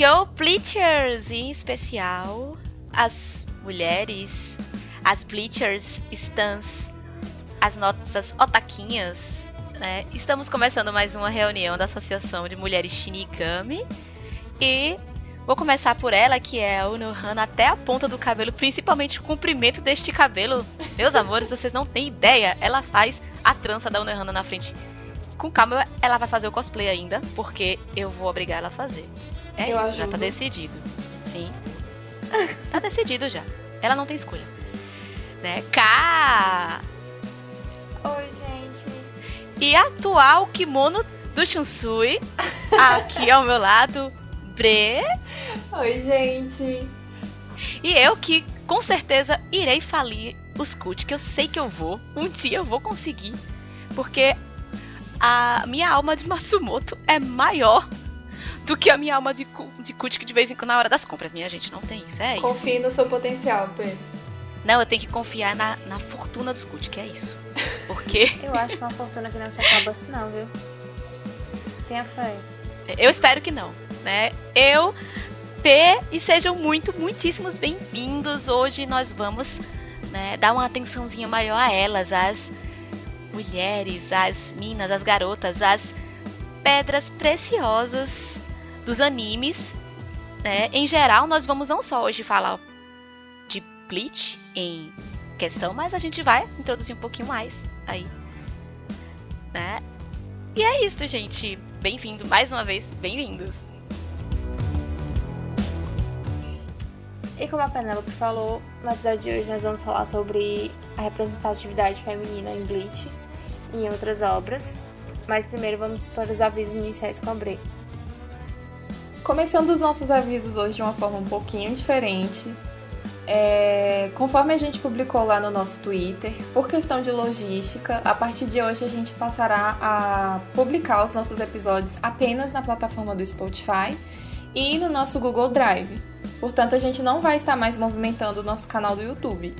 Yo Bleachers, em especial as mulheres, as Bleachers, Stans, as nossas otaquinhas, né? Estamos começando mais uma reunião da Associação de Mulheres Shinigami e vou começar por ela, que é a Unohana até a ponta do cabelo, principalmente o comprimento deste cabelo. Meus amores, vocês não têm ideia, ela faz a trança da Unohana na frente. Com calma, ela vai fazer o cosplay ainda, porque eu vou obrigar ela a fazer. É Eu isso, já tá ajudo. decidido. Sim. tá decidido já. Ela não tem escolha. Né? K! Oi, gente. E atual kimono do Shunsui. Aqui ao meu lado, Bre. Oi, gente. E eu que com certeza irei falir os Kult, que eu sei que eu vou. Um dia eu vou conseguir. Porque a minha alma de Matsumoto é maior do que a minha alma de, cu- de de vez em quando na hora das compras. Minha gente, não tem isso. É isso. Confie no seu potencial, Pedro. Não, eu tenho que confiar na, na fortuna dos que é isso. Porque Eu acho que é uma fortuna que não se acaba assim, não, viu? Tenha fé. eu espero que não, né? Eu, P, e sejam muito, muitíssimos bem-vindos. Hoje nós vamos né, dar uma atençãozinha maior a elas, as mulheres, as minas, as garotas, as pedras preciosas dos animes. Né? Em geral, nós vamos não só hoje falar de Bleach em questão, mas a gente vai introduzir um pouquinho mais aí. Né? E é isso, gente. Bem-vindo, mais uma vez, bem-vindos. E como a Penélope falou, no episódio de hoje nós vamos falar sobre a representatividade feminina em Bleach e em outras obras. Mas primeiro vamos para os avisos iniciais com a Bray. Começando os nossos avisos hoje de uma forma um pouquinho diferente. É, conforme a gente publicou lá no nosso Twitter, por questão de logística, a partir de hoje a gente passará a publicar os nossos episódios apenas na plataforma do Spotify e no nosso Google Drive. Portanto, a gente não vai estar mais movimentando o nosso canal do YouTube.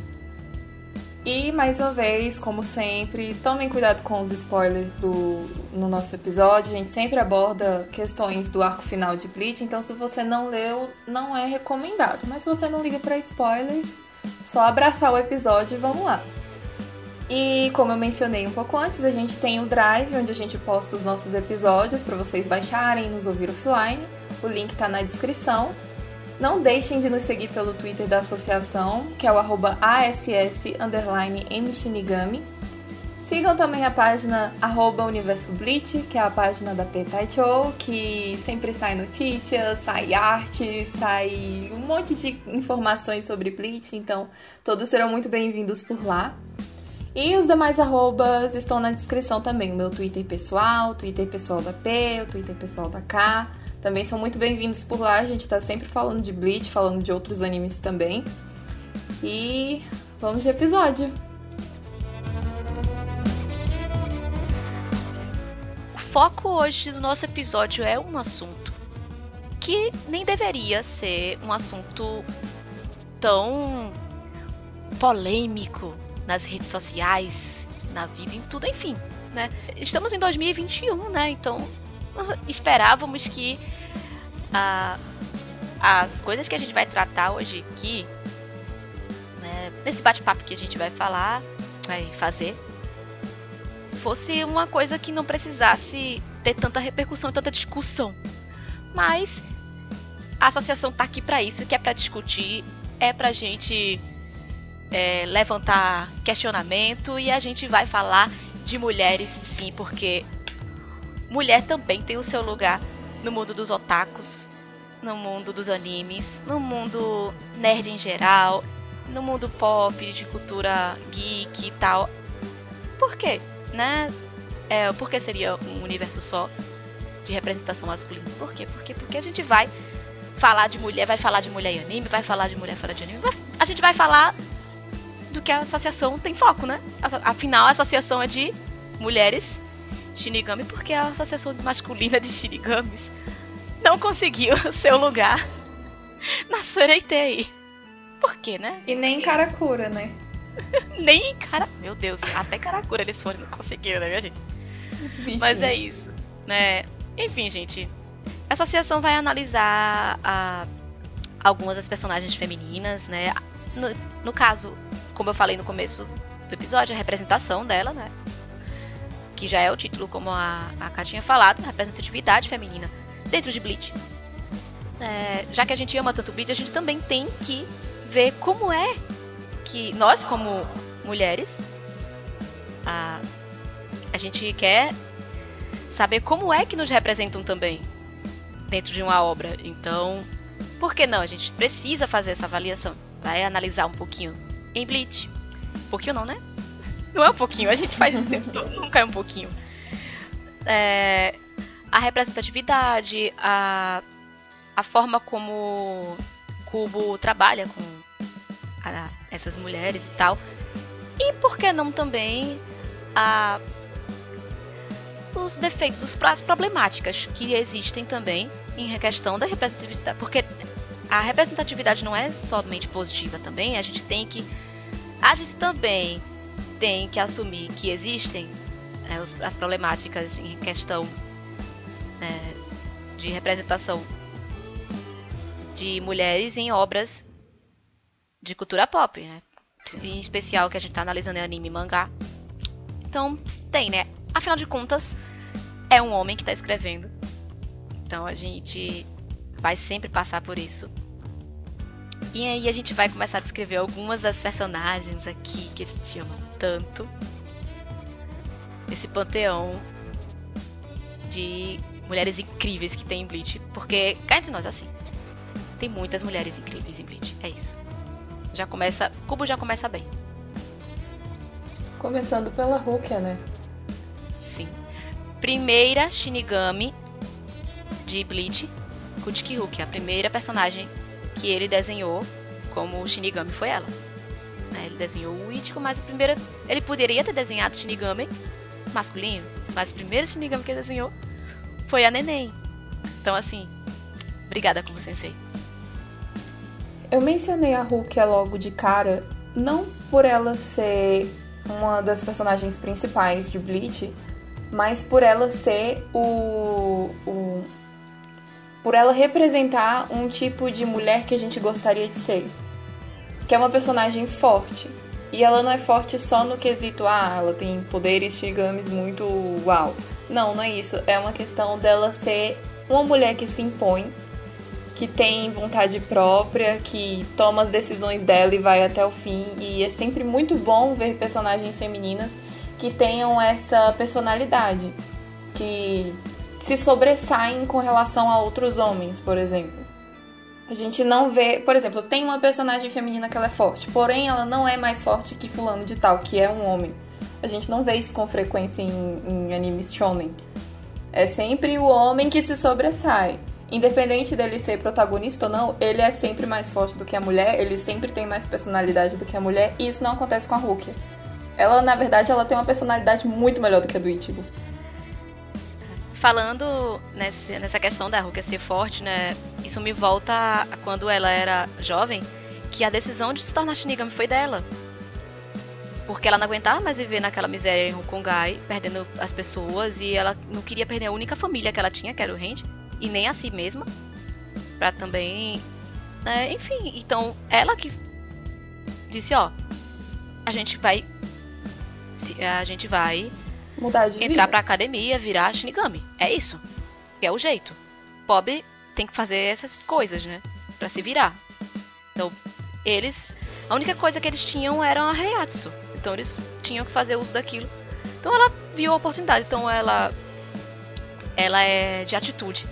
E mais uma vez, como sempre, tomem cuidado com os spoilers do, no nosso episódio. A gente sempre aborda questões do arco final de Bleach, então se você não leu, não é recomendado. Mas se você não liga para spoilers, só abraçar o episódio e vamos lá. E como eu mencionei um pouco antes, a gente tem o Drive, onde a gente posta os nossos episódios para vocês baixarem e nos ouvir offline. O link tá na descrição. Não deixem de nos seguir pelo Twitter da associação, que é o arroba. Sigam também a página arroba Universo Bleach, que é a página da Petaichou, que sempre sai notícias, sai arte, sai um monte de informações sobre Bleach, então todos serão muito bem-vindos por lá. E os demais arrobas estão na descrição também. O meu Twitter pessoal, o Twitter pessoal da P, o Twitter pessoal da K. Também são muito bem-vindos por lá. A gente tá sempre falando de Bleach, falando de outros animes também. E vamos de episódio. O foco hoje do nosso episódio é um assunto que nem deveria ser um assunto tão polêmico nas redes sociais, na vida, em tudo, enfim, né? Estamos em 2021, né? Então esperávamos que ah, as coisas que a gente vai tratar hoje aqui, né, nesse bate-papo que a gente vai falar, vai fazer, fosse uma coisa que não precisasse ter tanta repercussão e tanta discussão. Mas a associação tá aqui para isso, que é para discutir, é pra gente é, levantar questionamento e a gente vai falar de mulheres sim, porque mulher também tem o seu lugar no mundo dos otakus, no mundo dos animes, no mundo nerd em geral, no mundo pop, de cultura geek e tal. Por quê? Né? É, por que seria um universo só de representação masculina? Por quê? Porque, porque a gente vai falar de mulher, vai falar de mulher em anime, vai falar de mulher fora de anime, a gente vai falar do que a associação tem foco, né? Afinal, a associação é de mulheres Shinigami porque a associação masculina de Shinigamis não conseguiu seu lugar na Sureitei. Por quê, né? E nem Karakura, né? Nem cara. Meu Deus, até Karakura eles foram e não conseguiram, né, minha gente? Mas é isso, né? Enfim, gente. a associação vai analisar a, algumas das personagens femininas, né? No, no caso, como eu falei no começo do episódio, a representação dela, né? Que já é o título, como a, a Ká tinha falado, representatividade feminina dentro de Bleach. É, já que a gente ama tanto Bleach, a gente também tem que ver como é que nós, como mulheres, a, a gente quer saber como é que nos representam também dentro de uma obra. Então, por que não? A gente precisa fazer essa avaliação. Vai analisar um pouquinho em Bleach. Um pouquinho não, né? Não é um pouquinho, a gente faz isso o tempo todo, nunca é um pouquinho. É, a representatividade, a, a forma como Cubo trabalha com a, essas mulheres e tal. E por que não também a, os defeitos, as problemáticas que existem também em questão da representatividade. Porque a representatividade não é somente positiva também, a gente tem que. A gente também tem que assumir que existem é, os, as problemáticas em questão é, de representação de mulheres em obras de cultura pop, né? Em especial que a gente está analisando é anime e mangá. Então, tem, né? Afinal de contas, é um homem que está escrevendo. Então a gente vai sempre passar por isso. E aí a gente vai começar a descrever algumas das personagens aqui que a gente ama tanto. Esse panteão de mulheres incríveis que tem em Bleach. Porque, cá entre nós, assim, tem muitas mulheres incríveis em Bleach. É isso. Já começa. Cubo já começa bem. Começando pela Rukia, né? Sim. Primeira Shinigami de Bleach, Kutiki Rukia. A primeira personagem que ele desenhou como Shinigami foi ela. Né? Ele desenhou o Ichigo, mas a primeira. Ele poderia ter desenhado Shinigami masculino, mas o primeiro Shinigami que ele desenhou foi a Neném. Então, assim, obrigada como sensei. Eu mencionei a Rukia logo de cara, não por ela ser uma das personagens principais de Bleach, mas por ela ser o, o por ela representar um tipo de mulher que a gente gostaria de ser. Que é uma personagem forte. E ela não é forte só no quesito, ah, ela tem poderes Shinigamis muito uau. Não, não é isso. É uma questão dela ser uma mulher que se impõe, que tem vontade própria, que toma as decisões dela e vai até o fim. E é sempre muito bom ver personagens femininas que tenham essa personalidade, que se sobressaem com relação a outros homens, por exemplo. A gente não vê, por exemplo, tem uma personagem feminina que ela é forte, porém ela não é mais forte que fulano de tal, que é um homem. A gente não vê isso com frequência em, em animes shonen. É sempre o homem que se sobressai. Independente dele ser protagonista ou não, ele é sempre mais forte do que a mulher, ele sempre tem mais personalidade do que a mulher, e isso não acontece com a Rukia. Ela, na verdade, ela tem uma personalidade muito melhor do que a do Ichigo falando nessa, nessa questão da Rukia ser forte, né? Isso me volta a quando ela era jovem, que a decisão de se tornar Shinigami foi dela. Porque ela não aguentava mais viver naquela miséria em Hokungai, perdendo as pessoas, e ela não queria perder a única família que ela tinha, que era o Randy, e nem a si mesma. Pra também. Né? Enfim, então ela que disse: ó, a gente vai. A gente vai Mudar de Entrar vida. pra academia, virar Shinigami. É isso. Que é o jeito. Pobre tem que fazer essas coisas, né? Pra se virar. Então, eles. A única coisa que eles tinham era a Heiatsu. Então eles tinham que fazer uso daquilo. Então ela viu a oportunidade. Então ela. Ela é de atitude.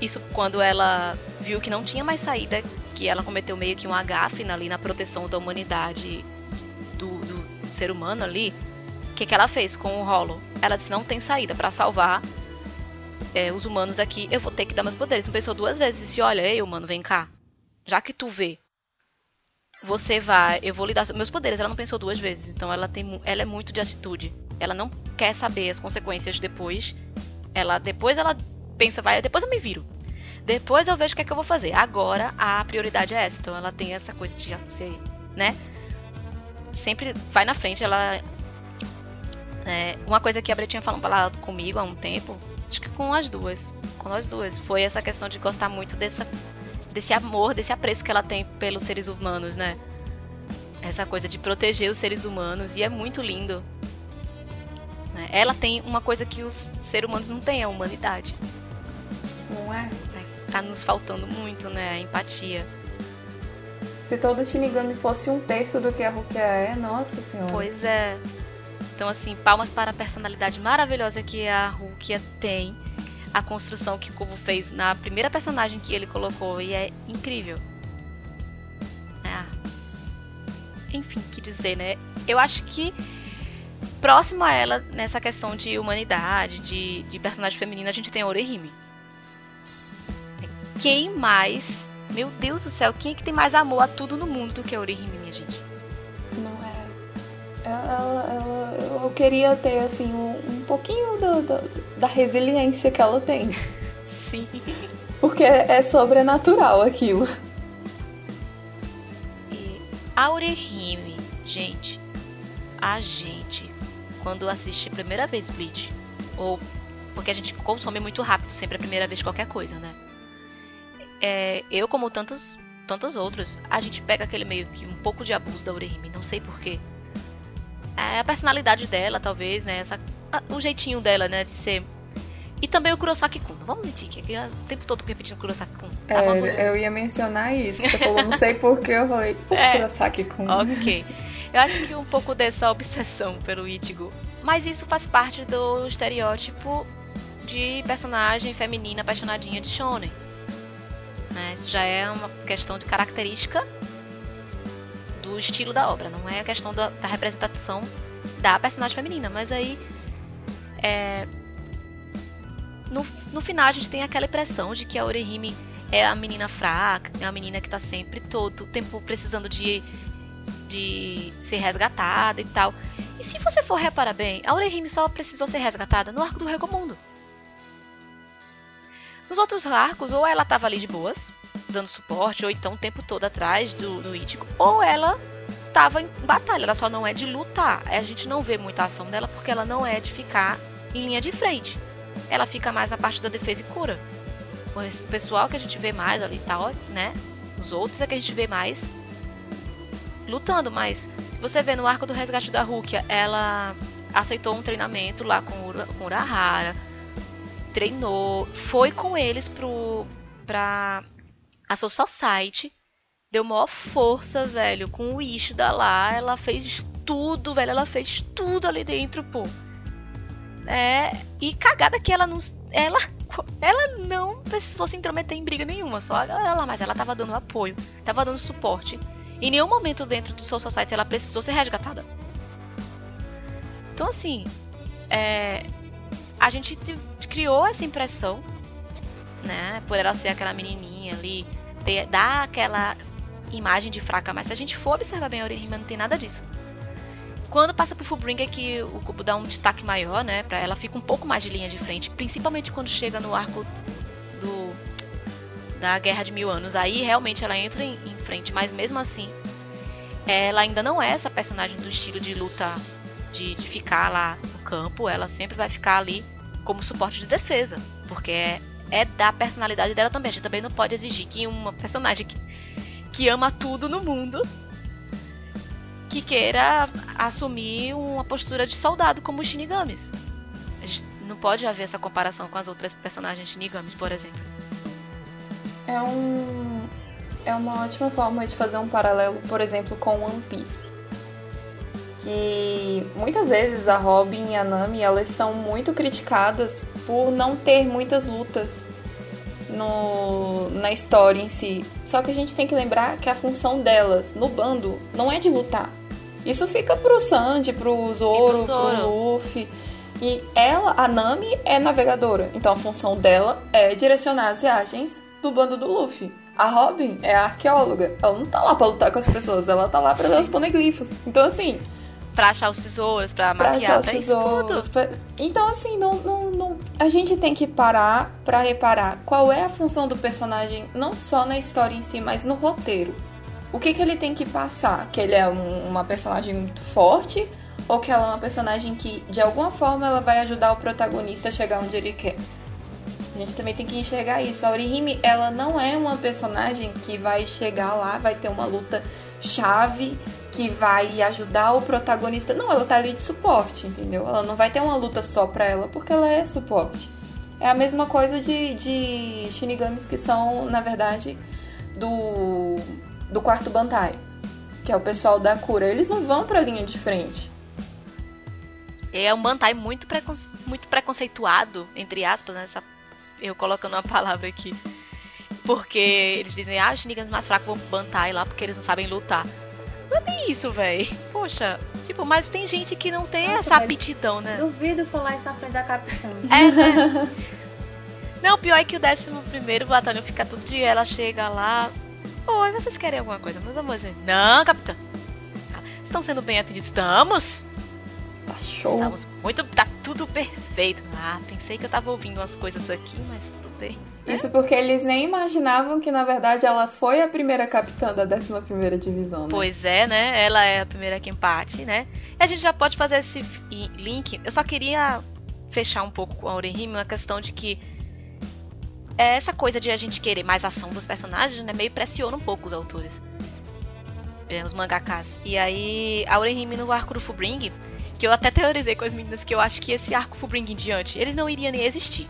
Isso quando ela viu que não tinha mais saída, que ela cometeu meio que um agafe ali na proteção da humanidade do, do ser humano ali que, que ela fez com o Hollow? Ela disse: não tem saída para salvar é, os humanos aqui, eu vou ter que dar meus poderes. Não pensou duas vezes e disse: olha, ei, humano, vem cá. Já que tu vê, você vai, eu vou lhe dar meus poderes. Ela não pensou duas vezes, então ela tem, ela é muito de atitude. Ela não quer saber as consequências depois. Ela depois ela pensa, vai, depois eu me viro. Depois eu vejo o que é que eu vou fazer. Agora a prioridade é essa. Então ela tem essa coisa de ser, né? Sempre vai na frente, ela é, uma coisa que a Bretinha falou falado comigo há um tempo, acho que com as duas. Com as duas. Foi essa questão de gostar muito dessa, desse amor, desse apreço que ela tem pelos seres humanos, né? Essa coisa de proteger os seres humanos. E é muito lindo. Né? Ela tem uma coisa que os seres humanos não têm, a humanidade. Não é? é? Tá nos faltando muito, né? A empatia. Se todo Shinigami fosse um terço do que a Rukia é, nossa senhora. Pois é. Então, assim, palmas para a personalidade maravilhosa que a Rukia tem. A construção que Kubo fez na primeira personagem que ele colocou. E é incrível. É. Enfim, que dizer, né? Eu acho que próximo a ela, nessa questão de humanidade, de, de personagem feminina, a gente tem a Orihime. Quem mais meu Deus do céu, quem é que tem mais amor a tudo no mundo do que a Orihime, minha gente? Ela, ela, eu queria ter, assim, um, um pouquinho do, do, da resiliência que ela tem. Sim. Porque é sobrenatural aquilo. E a Orihime, gente, a gente, quando assiste a primeira vez Bleach, ou porque a gente consome muito rápido, sempre a primeira vez qualquer coisa, né? é, eu, como tantos, tantos outros, a gente pega aquele meio que um pouco de abuso da Urihime, não sei porquê. É a personalidade dela, talvez, né? Essa, a, o jeitinho dela, né? De ser. E também o Kurosaki-kun. Vamos mentir, que é o tempo todo repetindo Kurosaki-kun. Tá é, eu ia mencionar isso. Você falou, não sei porquê, eu falei, o é, Kurosaki-kun. Ok. Eu acho que um pouco dessa obsessão pelo Ichigo. Mas isso faz parte do estereótipo de personagem feminina apaixonadinha de shonen. Né? Isso já é uma questão de característica do estilo da obra, não é a questão da, da representação da personagem feminina. Mas aí, é, no, no final, a gente tem aquela impressão de que a Orihime é a menina fraca, é a menina que tá sempre todo o tempo precisando de, de ser resgatada e tal. E se você for reparar bem, a Orihime só precisou ser resgatada no arco do Recomundo. Nos outros arcos, ou ela tava ali de boas, dando suporte, ou então o tempo todo atrás do, do Ichigo, ou ela tava em batalha, ela só não é de lutar. A gente não vê muita ação dela porque ela não é de ficar em linha de frente. Ela fica mais na parte da defesa e cura. O pessoal que a gente vê mais ali e tal, né? Os outros é que a gente vê mais lutando, mas se você vê no arco do resgate da Rukia, ela aceitou um treinamento lá com, com Urahara, treinou, foi com eles pro, pra a Soul Society, deu maior força, velho, com o Ishida lá, ela fez tudo, velho, ela fez tudo ali dentro, pô. É, e cagada que ela não, ela, ela não precisou se intrometer em briga nenhuma, só ela, mas ela tava dando apoio, tava dando suporte. Em nenhum momento dentro do Soul Society ela precisou ser resgatada. Então assim, é, a gente criou essa impressão, né? Por ela ser aquela menininha ali, ter, dar aquela imagem de fraca, mas se a gente for observar bem a Orihime, não tem nada disso. Quando passa pro Fullbringer é que o Kubo dá um destaque maior, né? Pra ela fica um pouco mais de linha de frente, principalmente quando chega no arco do da Guerra de Mil Anos. Aí realmente ela entra em, em frente, mas mesmo assim, ela ainda não é essa personagem do estilo de luta de, de ficar lá no campo. Ela sempre vai ficar ali como suporte de defesa, porque é, é da personalidade dela também. A gente também não pode exigir que uma personagem que, que ama tudo no mundo que queira assumir uma postura de soldado como os Shinigamis. A gente não pode haver essa comparação com as outras personagens Shinigamis, por exemplo. É um é uma ótima forma de fazer um paralelo, por exemplo, com One Piece que muitas vezes a Robin e a Nami elas são muito criticadas por não ter muitas lutas no, na história em si. Só que a gente tem que lembrar que a função delas no bando não é de lutar. Isso fica pro Sandy, pro Zoro, pro, Zoro. pro Luffy. E ela, a Nami, é navegadora. Então a função dela é direcionar as viagens do bando do Luffy. A Robin é a arqueóloga. Ela não tá lá pra lutar com as pessoas, ela tá lá pra ver os poneglifos. Então, assim, pra achar os tesouros, pra, pra maquiar, achar os tesouros. Pra... Então, assim, não, não, não... a gente tem que parar pra reparar qual é a função do personagem, não só na história em si, mas no roteiro. O que, que ele tem que passar? Que ele é um, uma personagem muito forte ou que ela é uma personagem que, de alguma forma, ela vai ajudar o protagonista a chegar onde ele quer? A gente também tem que enxergar isso. A Orihime, ela não é uma personagem que vai chegar lá, vai ter uma luta chave que vai ajudar o protagonista. Não, ela tá ali de suporte, entendeu? Ela não vai ter uma luta só pra ela porque ela é suporte. É a mesma coisa de, de Shinigamis que são, na verdade, do, do quarto Bantai, que é o pessoal da cura. Eles não vão pra linha de frente. É um Bantai muito, precon... muito preconceituado, entre aspas, né? Eu colocando uma palavra aqui. Porque eles dizem, ah, os Shinigamis mais fracos vão Bantai lá porque eles não sabem lutar. Não é bem isso, velho. Poxa, tipo, mas tem gente que não tem Nossa, essa aptidão, né? Duvido falar isso na frente da capitã. É, né? Não, o pior é que o 11 primeiro batalhão fica tudo de ela chega lá. Oi, vocês querem alguma coisa? Meus amores, não, capitã. Ah, Estão sendo bem atendidos? Estamos! Tá show. Estamos muito. Tá tudo perfeito. Ah, pensei que eu tava ouvindo umas coisas aqui, mas tudo bem. Isso porque eles nem imaginavam que, na verdade, ela foi a primeira capitã da 11ª divisão, né? Pois é, né? Ela é a primeira que empate, né? E a gente já pode fazer esse link. Eu só queria fechar um pouco com a Orihime uma questão de que é essa coisa de a gente querer mais ação dos personagens, né? Meio pressiona um pouco os autores. É, os mangakas. E aí, a Orihime no arco do Fubring, que eu até teorizei com as meninas que eu acho que esse arco Fubring em diante, eles não iriam nem existir.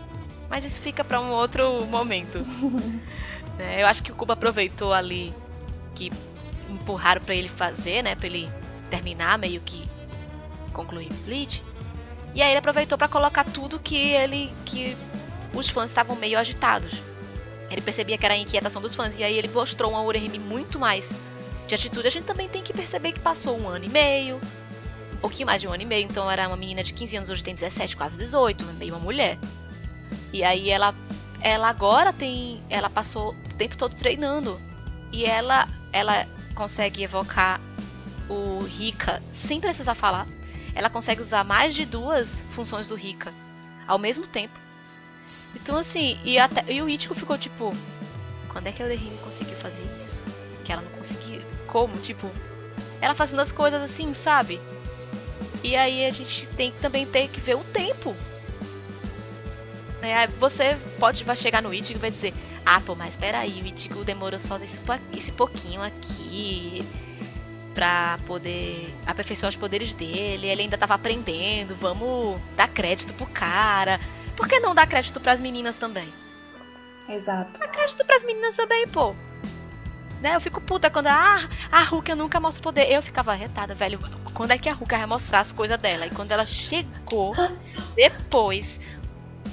Mas isso fica pra um outro momento. É, eu acho que o Kuba aproveitou ali que empurraram pra ele fazer, né? Pra ele terminar, meio que concluir Bleach. E aí ele aproveitou pra colocar tudo que ele. que os fãs estavam meio agitados. Ele percebia que era a inquietação dos fãs. E aí ele mostrou uma Urehime muito mais de atitude. A gente também tem que perceber que passou um ano e meio. Um pouquinho mais de um ano e meio. Então era uma menina de 15 anos, hoje tem 17, quase 18. Meio uma mulher. E aí ela. Ela agora tem. Ela passou o tempo todo treinando. E ela. Ela consegue evocar o Rika sem precisar falar. Ela consegue usar mais de duas funções do Rika ao mesmo tempo. Então assim, e, até, e o Ichigo ficou tipo, quando é que a Orihime conseguiu fazer isso? Que ela não conseguia. Como? Tipo, ela fazendo as coisas assim, sabe? E aí a gente tem que também ter que ver o tempo. É, aí você pode vai chegar no Ichigo e vai dizer, ah, pô, mas peraí, o Ichigo demorou só esse, esse pouquinho aqui pra poder aperfeiçoar os poderes dele, ele ainda tava aprendendo, vamos dar crédito pro cara. Por que não dar crédito pras meninas também? Exato. Dá crédito pras meninas também, pô. Né? Eu fico puta quando ah, a Ruka nunca mostra poder. Eu ficava retada, velho. Quando é que a Ruka vai mostrar as coisas dela? E quando ela chegou depois.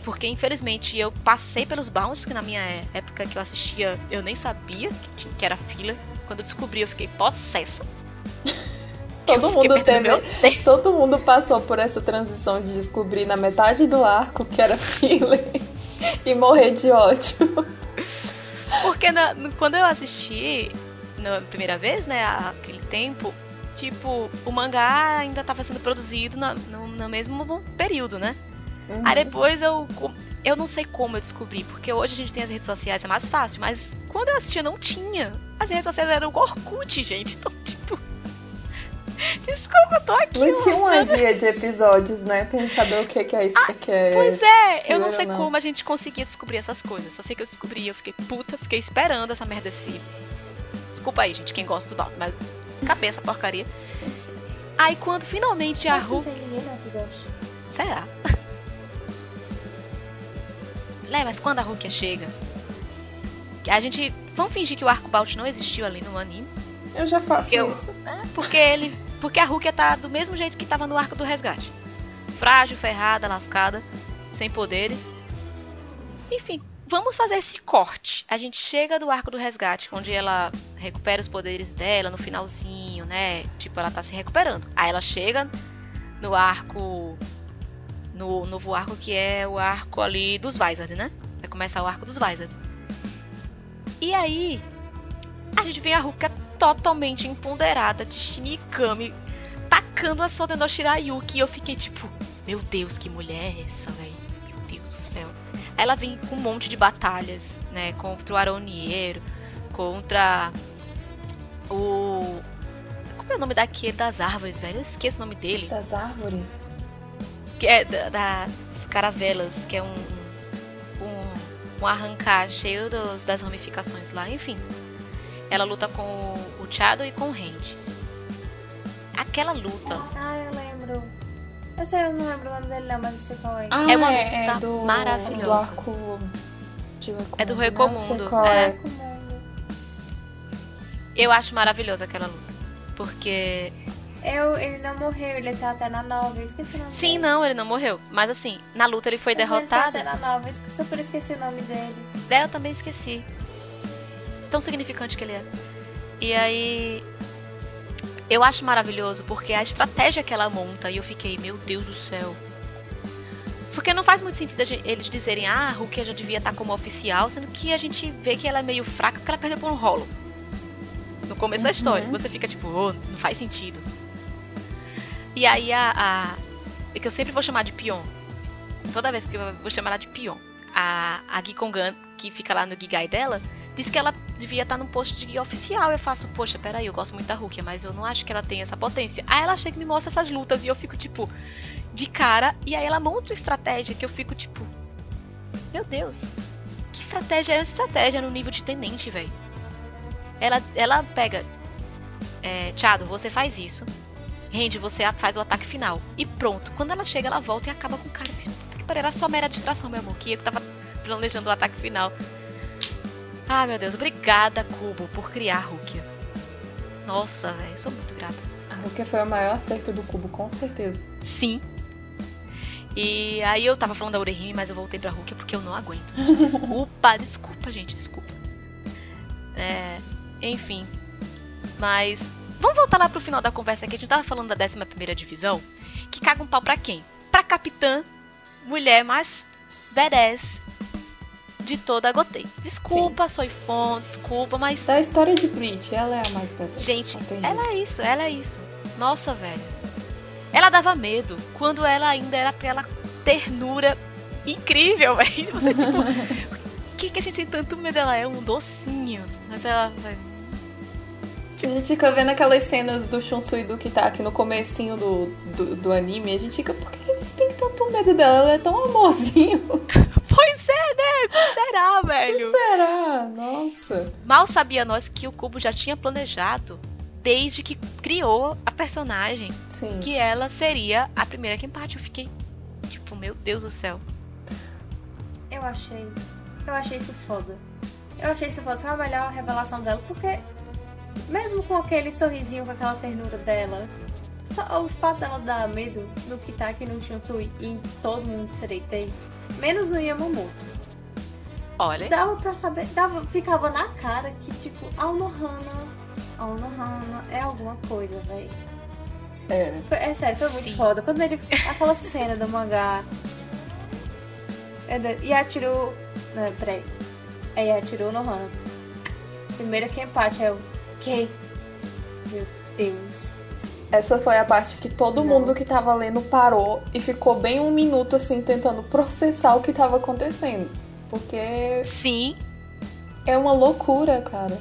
Porque infelizmente eu passei pelos bounds, que na minha época que eu assistia eu nem sabia que, que era fila. Quando eu descobri eu fiquei possessa. Todo mundo teve. Todo mundo passou por essa transição de descobrir na metade do arco que era filler e morrer de ódio. Porque na- quando eu assisti na primeira vez, né, aquele tempo, tipo, o mangá ainda tava sendo produzido na- no, no mesmo período, né? Uhum. Aí depois eu. Eu não sei como eu descobri, porque hoje a gente tem as redes sociais, é mais fácil, mas quando eu assistia não tinha. As redes sociais eram o Orkut, gente. Então, tipo. Desculpa, eu tô aqui. Não tinha uma guia de episódios, né? Pra gente saber o que, que é isso. que é... Pois é, eu não sei não. como a gente conseguia descobrir essas coisas. Só sei que eu descobri, eu fiquei puta, fiquei esperando essa merda desse. Desculpa aí, gente, quem gosta do Dalton, mas essa porcaria. Aí quando finalmente a Ru. gosta. Será? Lé, mas quando a Rukia chega. A gente. Vamos fingir que o arco Balt não existiu ali no anime. Eu já faço Eu- isso. né? Porque ele. Porque a Rukia tá do mesmo jeito que tava no arco do resgate. Frágil, ferrada, lascada, sem poderes. Enfim, vamos fazer esse corte. A gente chega do arco do resgate, onde ela recupera os poderes dela no finalzinho, né? Tipo, ela tá se recuperando. Aí ela chega no arco. No novo arco que é o arco ali dos Vizard, né? Vai começar o arco dos Vizard. E aí, a gente vê a Ruka totalmente empoderada de Shinigami tacando a Soda no Shirayuki. E eu fiquei tipo, meu Deus, que mulher é essa, velho? Meu Deus do céu. Ela vem com um monte de batalhas, né? Contra o Aroniero, contra o. Como é o nome daquele das árvores, velho? Eu esqueço o nome dele. Das árvores. Que é da- das caravelas, que é um. um um arrancar cheio dos, das ramificações lá, enfim. Ela luta com o Chado e com o Randy. Aquela luta. Ah, eu lembro. Eu sei, eu não lembro o nome dele não, mas eu sei qual é. Ah, É uma é, luta do, maravilhosa. Do arco de Recomundo, É do né? Recomundo, qual é. é. Comando. Eu acho maravilhosa aquela luta. Porque. Eu, ele não morreu, ele tá até na nova. Eu esqueci o nome Sim, dele. não, ele não morreu. Mas assim, na luta ele foi Mas Ele tá derrotado. até na nova, eu esqueci, super esqueci o nome dele. Dela eu também esqueci. Tão significante que ele é. E aí. Eu acho maravilhoso porque a estratégia que ela monta e eu fiquei, meu Deus do céu. Porque não faz muito sentido eles dizerem, ah, a Rukia já devia estar como oficial, sendo que a gente vê que ela é meio fraca porque ela perdeu por um rolo. No começo da Uhum. história. Você fica tipo, oh, não faz sentido. E aí a. a é que eu sempre vou chamar de Pion. Toda vez que eu vou chamar ela de Pion. A, a Gikongan, que fica lá no Gigai dela, diz que ela devia estar no posto de guia oficial. Eu faço, poxa, peraí, eu gosto muito da Rukia, mas eu não acho que ela tem essa potência. Aí ela chega e me mostra essas lutas e eu fico, tipo, de cara. E aí ela monta uma estratégia que eu fico, tipo, meu Deus, que estratégia é essa estratégia no nível de tenente, velho? Ela, ela pega, é, Chado, você faz isso. Randy, você faz o ataque final. E pronto. Quando ela chega, ela volta e acaba com o cara. Puta que pariu, era só mera distração, meu amor. Que eu tava planejando o ataque final. Ah, meu Deus. Obrigada, Kubo, por criar a Rukia. Nossa, velho. Sou muito grata. A Rukia foi o maior acerto do cubo, com certeza. Sim. E aí eu tava falando da Urehime, mas eu voltei pra Rukia porque eu não aguento. Desculpa, desculpa, gente, desculpa. É, enfim. Mas vamos voltar lá pro final da conversa aqui. A gente tava falando da 11 primeira divisão, que caga um pau pra quem? Pra capitã, mulher mais badass de toda a Gotei. Desculpa, sou fã, desculpa, mas Da história de Bleach, ela é a mais badass. Gente, ela é isso, ela é isso. Nossa, velho. Ela dava medo quando ela ainda era aquela ternura incrível, velho. Você, tipo, por que, que a gente tem tanto medo? Ela é um docinho. Mas ela. velho, A gente fica vendo aquelas cenas do Shunsuido que tá aqui no comecinho do, do, do anime, a gente fica, por que eles têm tanto medo dela? Ela é tão amorzinho. Pois é, né? Será, velho? Será? Nossa. Mal sabia nós que o Cubo já tinha planejado desde que criou a personagem Sim. que ela seria a primeira que empate. Eu fiquei, tipo, meu Deus do céu. Eu achei. Eu achei isso foda. Eu achei isso foda. Foi a melhor revelação dela, porque mesmo com aquele sorrisinho, com aquela ternura dela, só o fato dela dar medo no Kitaki no Shinsui e em todo mundo de Sereitei, menos no Yamamoto. Olha, Dava pra saber, dava, ficava na cara que, tipo, a Onohana, a Onohana é alguma coisa, velho. É. Foi- É sério, foi muito Sim. foda. Quando ele. Aquela cena do mangá. É da Yachiru. Não, peraí. É Yachiru no Hana. Primeiro que empate é o. Que? Meu Deus. Essa foi a parte que todo Não. mundo que tava lendo parou e ficou bem um minuto assim tentando processar o que tava acontecendo. Porque sim. é uma loucura, cara.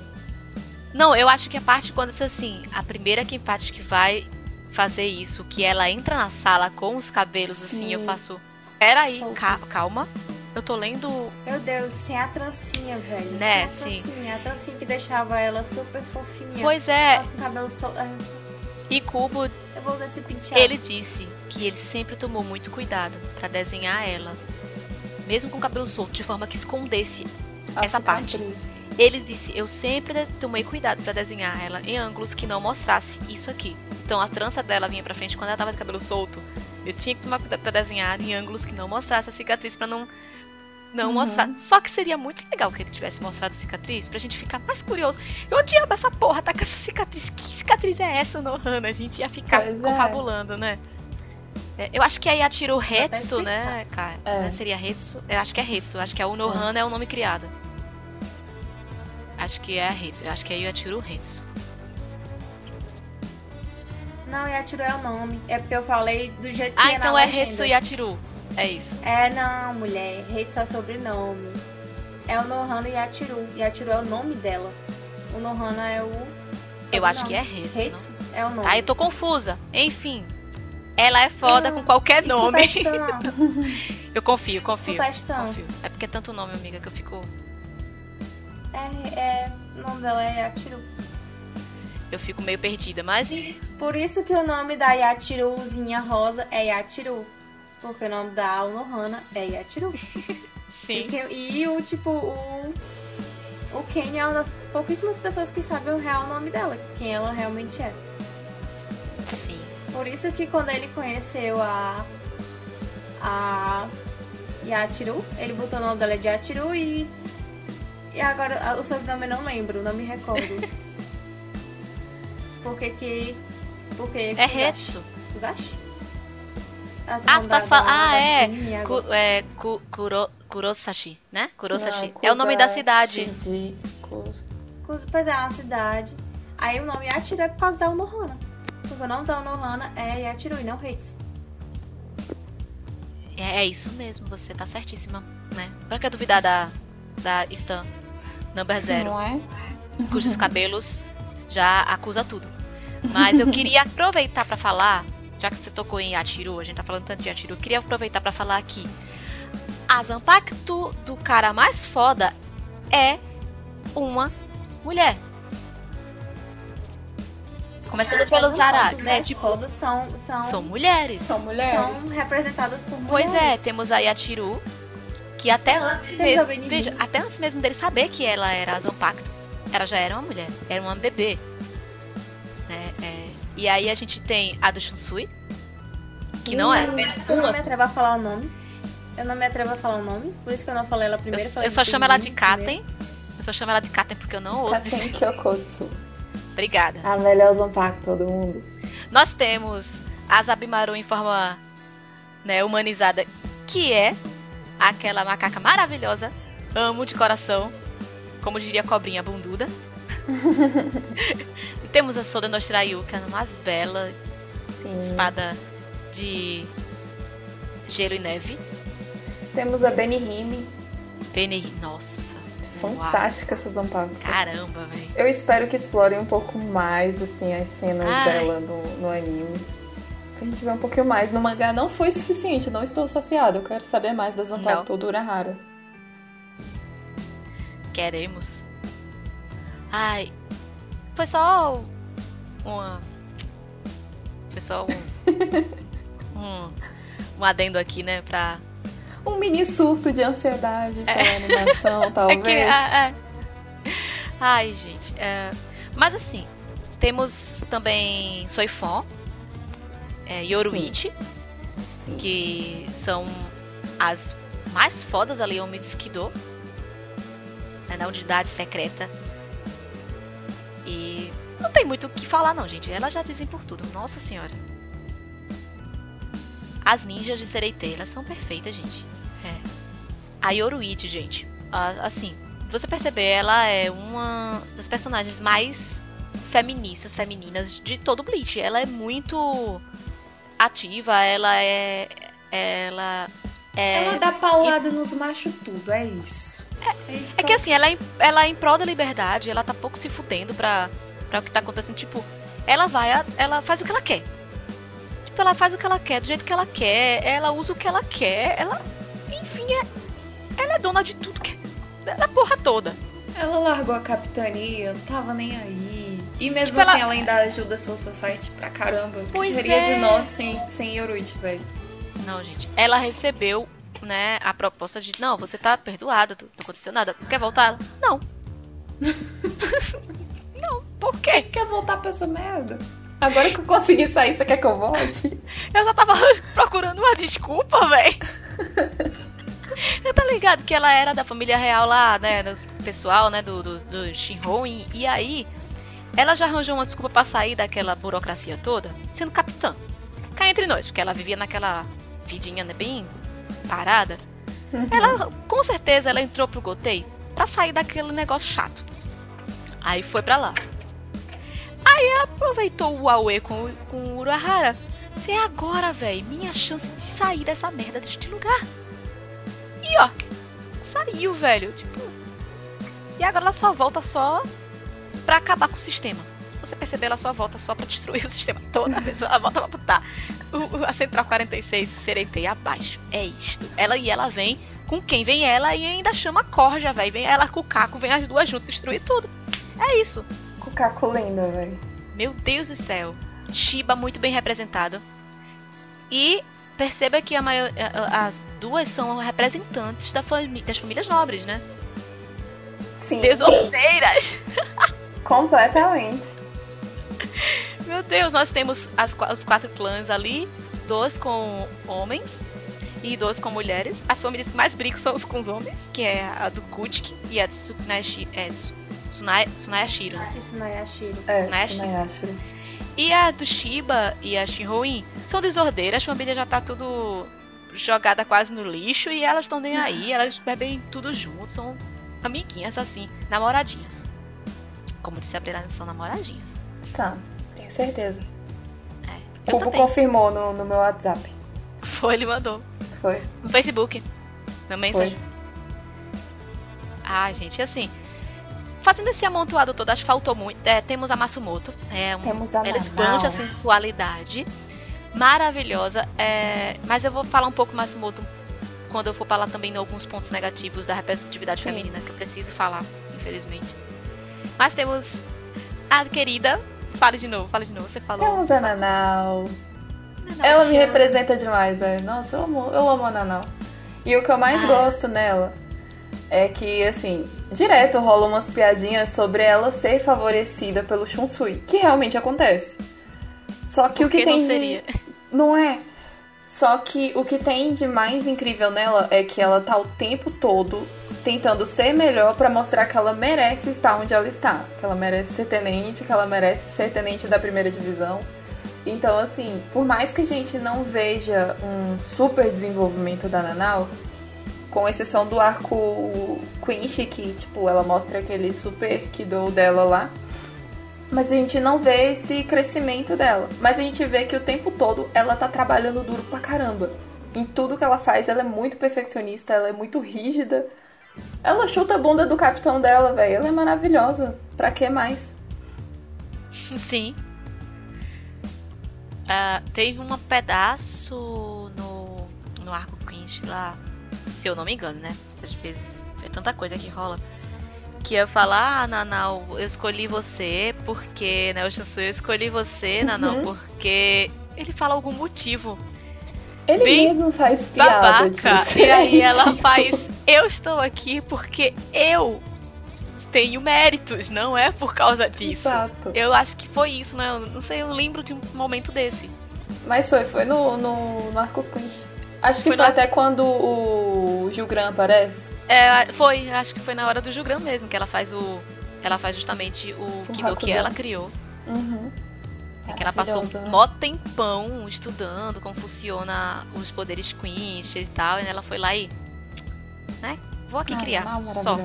Não, eu acho que a parte quando diz assim, a primeira que empate que vai fazer isso, que ela entra na sala com os cabelos assim, Sim. eu faço. Peraí, Soltos. ca- calma. Eu tô lendo. Meu Deus, sem a trancinha, velho. Né, Sem a sim. trancinha. A trancinha que deixava ela super fofinha. Pois é, com cabelo solto. Ai, e Cubo, Eu vou desse penteado. ele disse que ele sempre tomou muito cuidado pra desenhar ela, mesmo com o cabelo solto, de forma que escondesse. Essa parte. Ele disse: Eu sempre tomei cuidado pra desenhar ela em ângulos que não mostrasse isso aqui. Então a trança dela vinha pra frente quando ela tava de cabelo solto. Eu tinha que tomar cuidado pra desenhar em ângulos que não mostrasse a cicatriz pra não não Uhum. mostrar. Só que seria muito legal que ele tivesse mostrado a cicatriz pra gente ficar mais curioso. Eu odiava essa porra, tá com essa cicatriz. Que cicatriz é essa, Nohana? A gente ia ficar Pois é. confabulando, né? É, eu acho que aí atirou Hetsu, né, cara? É. Né, Seria Hetsu? Eu acho que é Hetsu. Acho que a Unohana é o nome criado. Acho que é a Hetsu. Eu acho que aí eu atiro o Hetsu. Não, Yachiru é o nome. É porque eu falei do jeito que Ah, é então na é legenda. Hetsu e Atiru. É isso. É, não, mulher. Hetsu é sobrenome. É o Nohana Yachiru. Yachiru é o nome dela. O Nohana é o. Eu acho que é sobrenome. Hetsu é o nome. Aí eu tô confusa. Enfim. Ela é foda com qualquer nome. Eu confio, confio. confio. É porque é tanto nome, amiga, que eu fico. É, é, o nome dela é Yatiru. Eu fico meio perdida, mas. Por isso que o nome da Yatiruzinha rosa é Yatiru. Porque o nome da Aonohana é Yatiru. Sim. Que- E o tipo, o. O Ken é uma das pouquíssimas pessoas que sabem o real nome dela, quem ela realmente é. Sim. Por isso que quando ele conheceu a. a. Yatiru, ele botou o nome dela de Yatiru e. E agora o sobrenome eu não lembro, não me recordo. Porque que. Porque. É Retsu. Usashi? Ah, tu tá falando. Ah, é. Ku, é Ku, Kuro, Kurosashi, né? Kurosashi. Não, é o nome da cidade. Shiji, Pois é, é uma cidade. Aí o nome Yatiru é por causa da Unohana. Porque o nome da Unohana é Yatiru e não Retsu. É, é isso mesmo, você tá certíssima, né? Pra que duvidar da, da Stan Number Zero, Não é? cujos cabelos já acusa tudo. Mas eu queria aproveitar pra falar, já que você tocou em Atiru, a gente tá falando tanto de Atiru, eu queria aproveitar pra falar aqui. A Zanpakuto do cara mais foda é uma mulher. Começando pelos Aras, né? Tipo, fodas são, são, são mulheres. São mulheres. são representadas por Pois mulheres. é, temos aí a Tiru, que até antes Temos mesmo, veja, até antes mesmo dele saber que ela era a Zanpakuto, ela já era uma mulher, era uma bebê. Né? É, e aí a gente tem a do Shunsui, que não é apenas Eu não uma. me atrevo a falar o nome. Eu não me atrevo a falar o nome, por isso que eu não falei ela primeiro. Eu, falei eu só chamo ela de Katen. Eu só chamo ela de Katen porque eu não ouço Katen. Kyokotsu. Obrigada. A melhor Zanpakuto do mundo. Nós temos a Zabimaru em forma né, humanizada, que é aquela macaca maravilhosa. Amo de coração. Como diria a cobrinha bunduda. temos a Soda Noshirayu, que é a mais bela Sim. espada de gelo e neve. Temos a Benihime. Bene... Nossa. Fantástica essa Zanpakuto. Caramba, velho. Eu espero que explorem um pouco mais, assim, as cenas Ai. dela no, no anime. Pra gente ver um pouquinho mais. No mangá não foi suficiente, não estou saciada. Eu quero saber mais da Zanpakuto do Urahara. Queremos. Ai. Foi só uma. Foi só um. um, um adendo aqui, né? Pra. Um mini surto de ansiedade pela É. animação, É que, talvez. é, é. Ai, gente. é, Mas assim, temos também Soifon, é, Yoruichi, Sim. que são as mais fodas ali, eu me Kido, né, na unidade secreta. E não tem muito o que falar, não, gente. Elas já dizem por tudo. Nossa senhora. As ninjas de Sereitei, elas são perfeitas, gente. É. A Yoruichi, gente. assim, você perceber, ela é uma das personagens mais feministas, femininas de todo o Bleach. Ela é muito ativa, ela é. Ela é. Ela dá paulada nos machos tudo, é isso. É, isso É que assim, ela é, em, ela é em prol da liberdade, ela tá pouco se fudendo pra, pra o que tá acontecendo. Tipo, ela vai, ela faz o que ela quer. Tipo, ela faz o que ela quer, do jeito que ela quer, ela usa o que ela quer, ela. Enfim, é, ela é dona de tudo que. da porra toda. Ela largou a capitania, não tava nem aí. E mesmo Tipo, assim, ela- ela... ainda ajuda a Soul Society pra caramba. O que Pois seria é. de nós sem, sem Yoruichi, velho? Não, gente. Ela recebeu, né, a proposta de, não, você tá perdoada, não aconteceu nada. Quer voltar? Não. não, por quê? Quer voltar pra essa merda? Agora que eu consegui sair, você quer que eu volte? Eu só tava procurando uma desculpa. Eu tá ligado que ela era da família real lá, né? Do pessoal, né? Do, do, do Shinron. E, e aí, ela já arranjou uma desculpa pra sair daquela burocracia toda, sendo capitã. Cá entre nós, porque ela vivia naquela vidinha, né? Bem parada. Ela, com certeza, ela entrou pro Gotei pra sair daquele negócio chato. Aí foi pra lá. Aí ela aproveitou o Aue com, com o Urahara. Você é agora, velho, minha chance de sair dessa merda deste lugar. E ó, saiu, velho. Tipo. E agora ela só volta só pra acabar com o sistema. Você perceber, ela só volta só pra destruir o sistema todo. Ela volta pra botar o, a Central 46 Seretei abaixo. É isto. Ela e ela vem com quem? Vem ela e ainda chama a Corja, velho. Vem ela com o Caco, vem as duas juntas destruir tudo. É isso. Com o Caco lenda, velho. Meu Deus do céu. Shiba muito bem representado. E perceba que maior, as duas são representantes da fami das famílias nobres, né? Sim. Desorteiras. Completamente. Meu Deus, nós temos as, os quatro clãs ali, dois com homens e dois com mulheres. As famílias que mais brigam são os com os homens, que é a do Kutiki e a de Tsukunashi, é, Tsunaya, Tsunayashiro. Né? Tsunayashiro. É, Tsunayashiro. E a do Shiba e a Shinhoin são desordeiras, a família já tá tudo jogada quase no lixo e elas estão nem aí, elas bebem tudo junto, são amiguinhas assim, namoradinhas. Como disse a Brena, são namoradinhas. Tá, tenho certeza. É, Cubo confirmou no, no meu WhatsApp. Foi, ele mandou. Foi. No Facebook. Meu mensagem. Foi. Ah, gente, assim. Fazendo esse amontoado todo, acho que faltou muito. É, temos a Masumoto. É um, Temos a ela expande a sensualidade. Maravilhosa. É, mas eu vou falar um pouco Masumoto quando eu for falar também em alguns pontos negativos da representatividade Sim. feminina, que eu preciso falar, infelizmente. Mas temos a querida. Fale de novo, fale de novo. Você falou. Temos a Nanau. Nanau Ela me representa demais, velho. Nossa, eu amo, eu amo a Nanau. E o que eu mais Ah. gosto nela é que, assim, direto rolam umas piadinhas sobre ela ser favorecida pelo Shunsui, que realmente acontece. Só que o que Porque tem não de... seria. Não é. Só que o que tem de mais incrível nela é que ela tá o tempo todo tentando ser melhor pra mostrar que ela merece estar onde ela está. Que ela merece ser tenente, que ela merece ser tenente da primeira divisão. Então, assim, por mais que a gente não veja um super desenvolvimento da Nanau, com exceção do arco Quincy, que, tipo, ela mostra aquele super Kido dela lá. Mas a gente não vê esse crescimento dela. Mas a gente vê que o tempo todo ela tá trabalhando duro pra caramba. Em tudo que ela faz, ela é muito perfeccionista, ela é muito rígida. Ela chuta a bunda do capitão dela, velho. Ela é maravilhosa. Pra que mais? Sim. Ah, teve um pedaço no, no arco Quinch lá, se eu não me engano, né? Às vezes é tanta coisa que rola. Que ia falar, ah, Nanau, eu escolhi você porque, né? O Shansu, eu escolhi você, Nanau, Uhum. porque ele fala algum motivo. Ele Bem mesmo faz piada babaca. disso. E aí É ela faz, eu estou aqui porque eu tenho méritos, não é por causa disso. Exato. Eu acho que foi isso, né? Eu não sei, eu lembro de um momento desse. Mas foi, foi no, no, no arco Quinch. Acho que Foi foi, no- até quando o Gilgran aparece. É, foi, acho que foi na hora do Jugram mesmo que ela faz o. Ela faz justamente o Kido Hakudan. que ela criou. Uhum. É que ela passou Maravilhosa, né? mó tempão estudando como funciona os poderes Quinch e tal. E ela foi lá e. Né? Vou aqui Ai, criar. Só.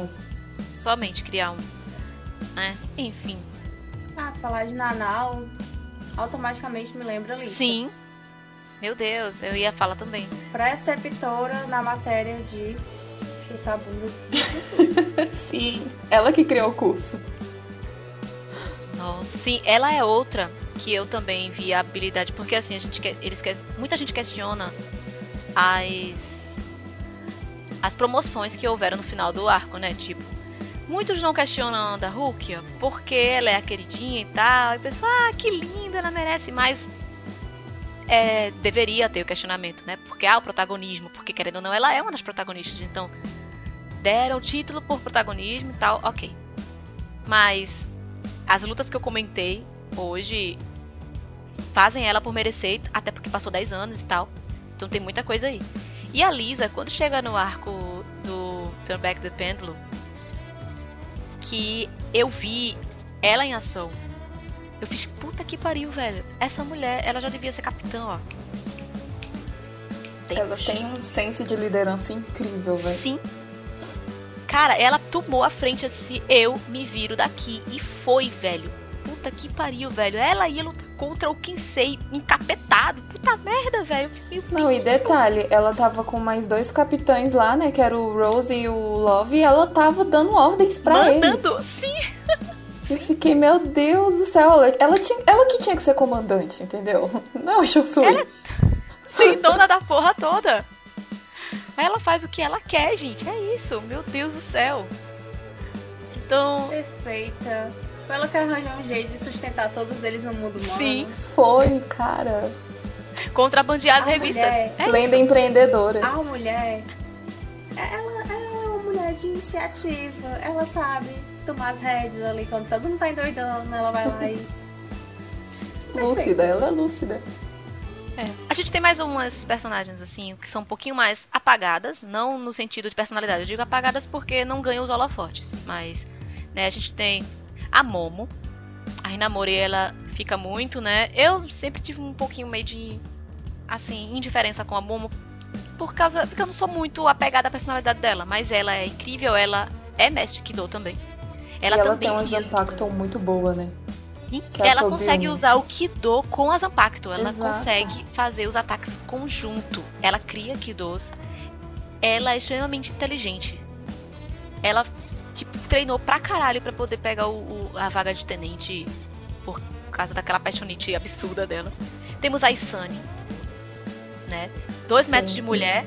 Somente criar um. Né? Enfim. Ah, falar de Nanau automaticamente me lembra Lisa. Sim. Meu Deus, eu ia falar também. Preceptora na matéria de chutar a bunda. Sim. Ela que criou o curso. Nossa, sim, ela é outra que eu também vi a habilidade, porque assim, a gente que- eles que- muita gente questiona as as promoções que houveram no final do arco, né? Tipo, muitos não questionam da Rukia porque ela é a queridinha e tal, e pensam, ah, que linda, ela merece mais. É, deveria ter o questionamento, né? Porque há o protagonismo, porque querendo ou não, ela é uma das protagonistas, então deram o título por protagonismo e tal, ok. Mas as lutas que eu comentei hoje fazem ela por merecer, até porque passou 10 anos e tal. Então tem muita coisa aí. E a Lisa, quando chega no arco do Turn Back the Pendulum, que eu vi ela em ação, eu fiz, puta que pariu, velho. Essa mulher, ela já devia ser capitã, ó. Ela tem um senso de liderança incrível, velho. Sim. Cara, ela tomou a frente assim, eu me viro daqui. E foi, velho. Puta que pariu, velho. Ela ia lutar contra o Kinsei encapetado. Puta merda, velho. Não, e detalhe, ela tava com mais dois capitães lá, né? Que era o Rose e o Love, e ela tava dando ordens pra eles. Mandando, sim. Eu fiquei, meu Deus do céu, ela, ela, tinha, ela que tinha que ser comandante, entendeu? Não, Shosui. Ela tem dona da porra toda. Ela faz o que ela quer, gente. É isso. Meu Deus do céu. Então. Perfeita. Foi ela que arranjou um jeito de sustentar todos eles no mundo humano. Sim. Foi, cara. Contrabandear as A revistas. mulher- É Lenda empreendedora. A mulher, ela, ela é uma mulher de iniciativa. Ela sabe tomar as rédeas ali quando todo mundo tá endoidando. Ela vai lá e. Lúcida, ela é lúcida. É. A gente tem mais umas personagens, assim, que são um pouquinho mais apagadas, não no sentido de personalidade. Eu digo apagadas porque não ganham os holofotes. Mas, né, a gente tem a Momo. A Hinamori, ela fica muito, né? Eu sempre tive um pouquinho meio de, assim, indiferença com a Momo. Por causa. Porque eu não sou muito apegada à personalidade dela. Mas ela é incrível, ela é mestre Kido também. Ela, e ela também tem uma Zanpakuto muito boa, né? Que é a ela consegue usar o Kido com as Zampacto. Ela Exato. consegue fazer os ataques conjunto. Ela cria Kidos. Ela é extremamente inteligente. Ela, tipo, treinou pra caralho pra poder pegar o, o- a vaga de tenente por causa daquela paixonite absurda dela. Temos a Isane, né? Dois Sim, metros de sim. mulher,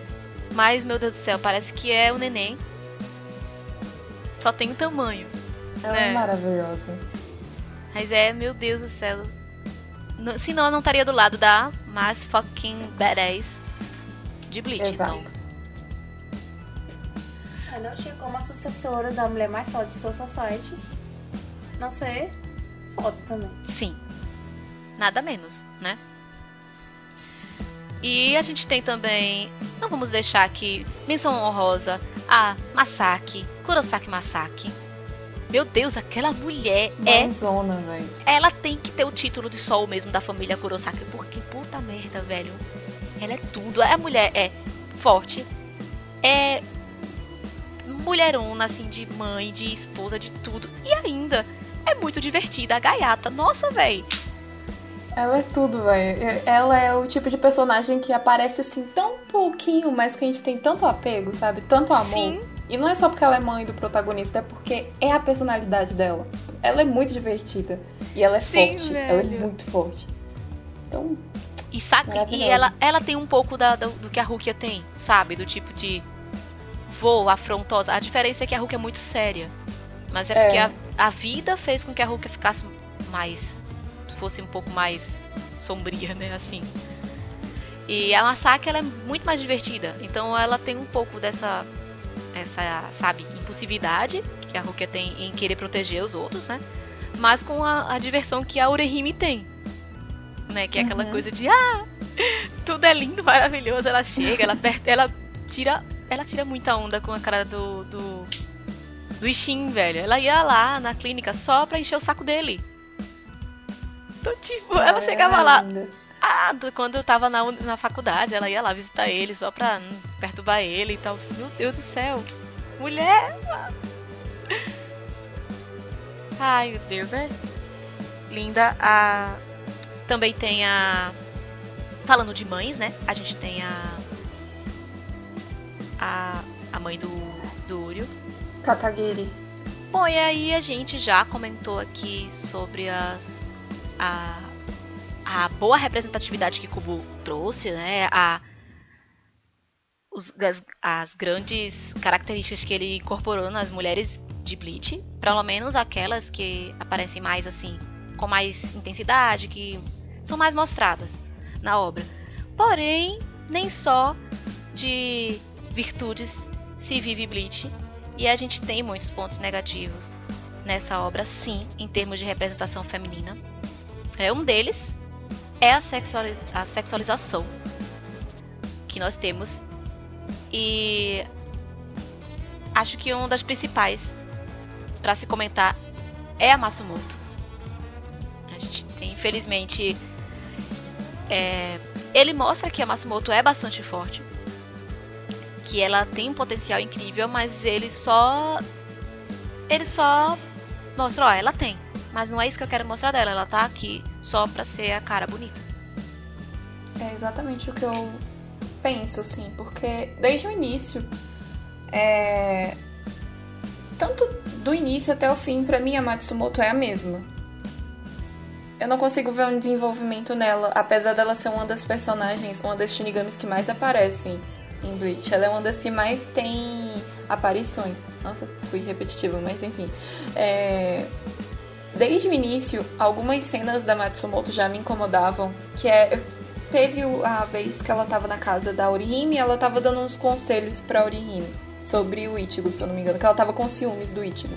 mas, meu Deus do céu, parece que é o neném. Só tem o tamanho. Ela É. é maravilhosa. Mas é, meu Deus do céu. Não- senão eu não estaria do lado da mais fucking badass de Bleach. Exato. Então, Eu não tinha como a sucessora da mulher mais foda de Soul Society não ser foda também. sim. Nada menos, né? E a gente tem também. Não vamos deixar aqui. Menção honrosa a Masaki, Kurosaki Masaki. Meu Deus, aquela mulher é Mãezona, velho. ela tem que ter o título de sol mesmo da família Kurosaki, porque puta merda, velho. Ela é tudo. A mulher é forte, é mulherona, assim, de mãe, de esposa, de tudo. E ainda é muito divertida, a gaiata. Nossa, velho. Ela é tudo, velho. Ela é o tipo de personagem que aparece assim tão pouquinho, mas que a gente tem tanto apego, sabe? Tanto amor. Sim. E não é só porque ela é mãe do protagonista, é porque é a personalidade dela. Ela é muito divertida. E ela é Sim, forte. Ela é velho. muito forte. Então, E sabe, e ela, ela tem um pouco da, do, do que a Rukia tem, sabe? Do tipo de voo afrontosa. A diferença é que a Rukia é muito séria. Mas é É. porque a, a vida fez com que a Rukia ficasse mais. fosse um pouco mais sombria, né? Assim. E a Masaki ela é muito mais divertida. Então ela tem um pouco dessa. Essa, sabe, impulsividade que a Rukia tem em querer proteger os outros, né? Mas com a, a diversão que a Urehime tem. Né? Que é aquela Uhum. coisa de ah, tudo é lindo, maravilhoso. Ela chega, ela aperta, ela tira. Ela tira muita onda com a cara do. do, do Ishin, velho. Ela ia lá na clínica só pra encher o saco dele. Então, tipo, ela é chegava lá. Ah, do- quando eu tava na, na faculdade, ela ia lá visitar ele só pra hum, perturbar ele e tal. Meu Deus do céu. Mulher! Ai, meu Deus, é linda. A... Também tem a. Falando de mães, né? A gente tem a. A, a mãe do, do Uryu. Kakagiri. Bom, e aí a gente já comentou aqui sobre as, a, a boa representatividade que Kubo trouxe, né? A, os, as, as grandes características que ele incorporou nas mulheres de Bleach, pelo menos aquelas que aparecem mais assim, com mais intensidade, que são mais mostradas na obra. Porém, nem só de virtudes se vive Bleach. E a gente tem muitos pontos negativos nessa obra, sim, em termos de representação feminina. É, um deles é a, a sexualização que nós temos. E acho que uma das principais para se comentar é a Matsumoto. A gente tem, infelizmente, é, ele mostra que a Matsumoto é bastante forte, que ela tem um potencial incrível, mas ele só ele só mostra, ó, ela tem, mas não é isso que eu quero mostrar dela, ela tá aqui só pra ser a cara bonita. É exatamente o que eu penso, assim, porque desde o início é, tanto do início até o fim, pra mim a Matsumoto é a mesma. Eu não consigo ver um desenvolvimento nela, apesar dela ser uma das personagens, uma das Shinigamis que mais aparecem em Bleach. Ela é uma das que mais tem aparições. Nossa, fui repetitiva, mas enfim. É... Desde o início, algumas cenas da Matsumoto já me incomodavam, que é teve a vez que ela tava na casa da Orihime e ela tava dando uns conselhos pra Orihime sobre o Ichigo, se eu não me engano, que ela tava com ciúmes do Ichigo.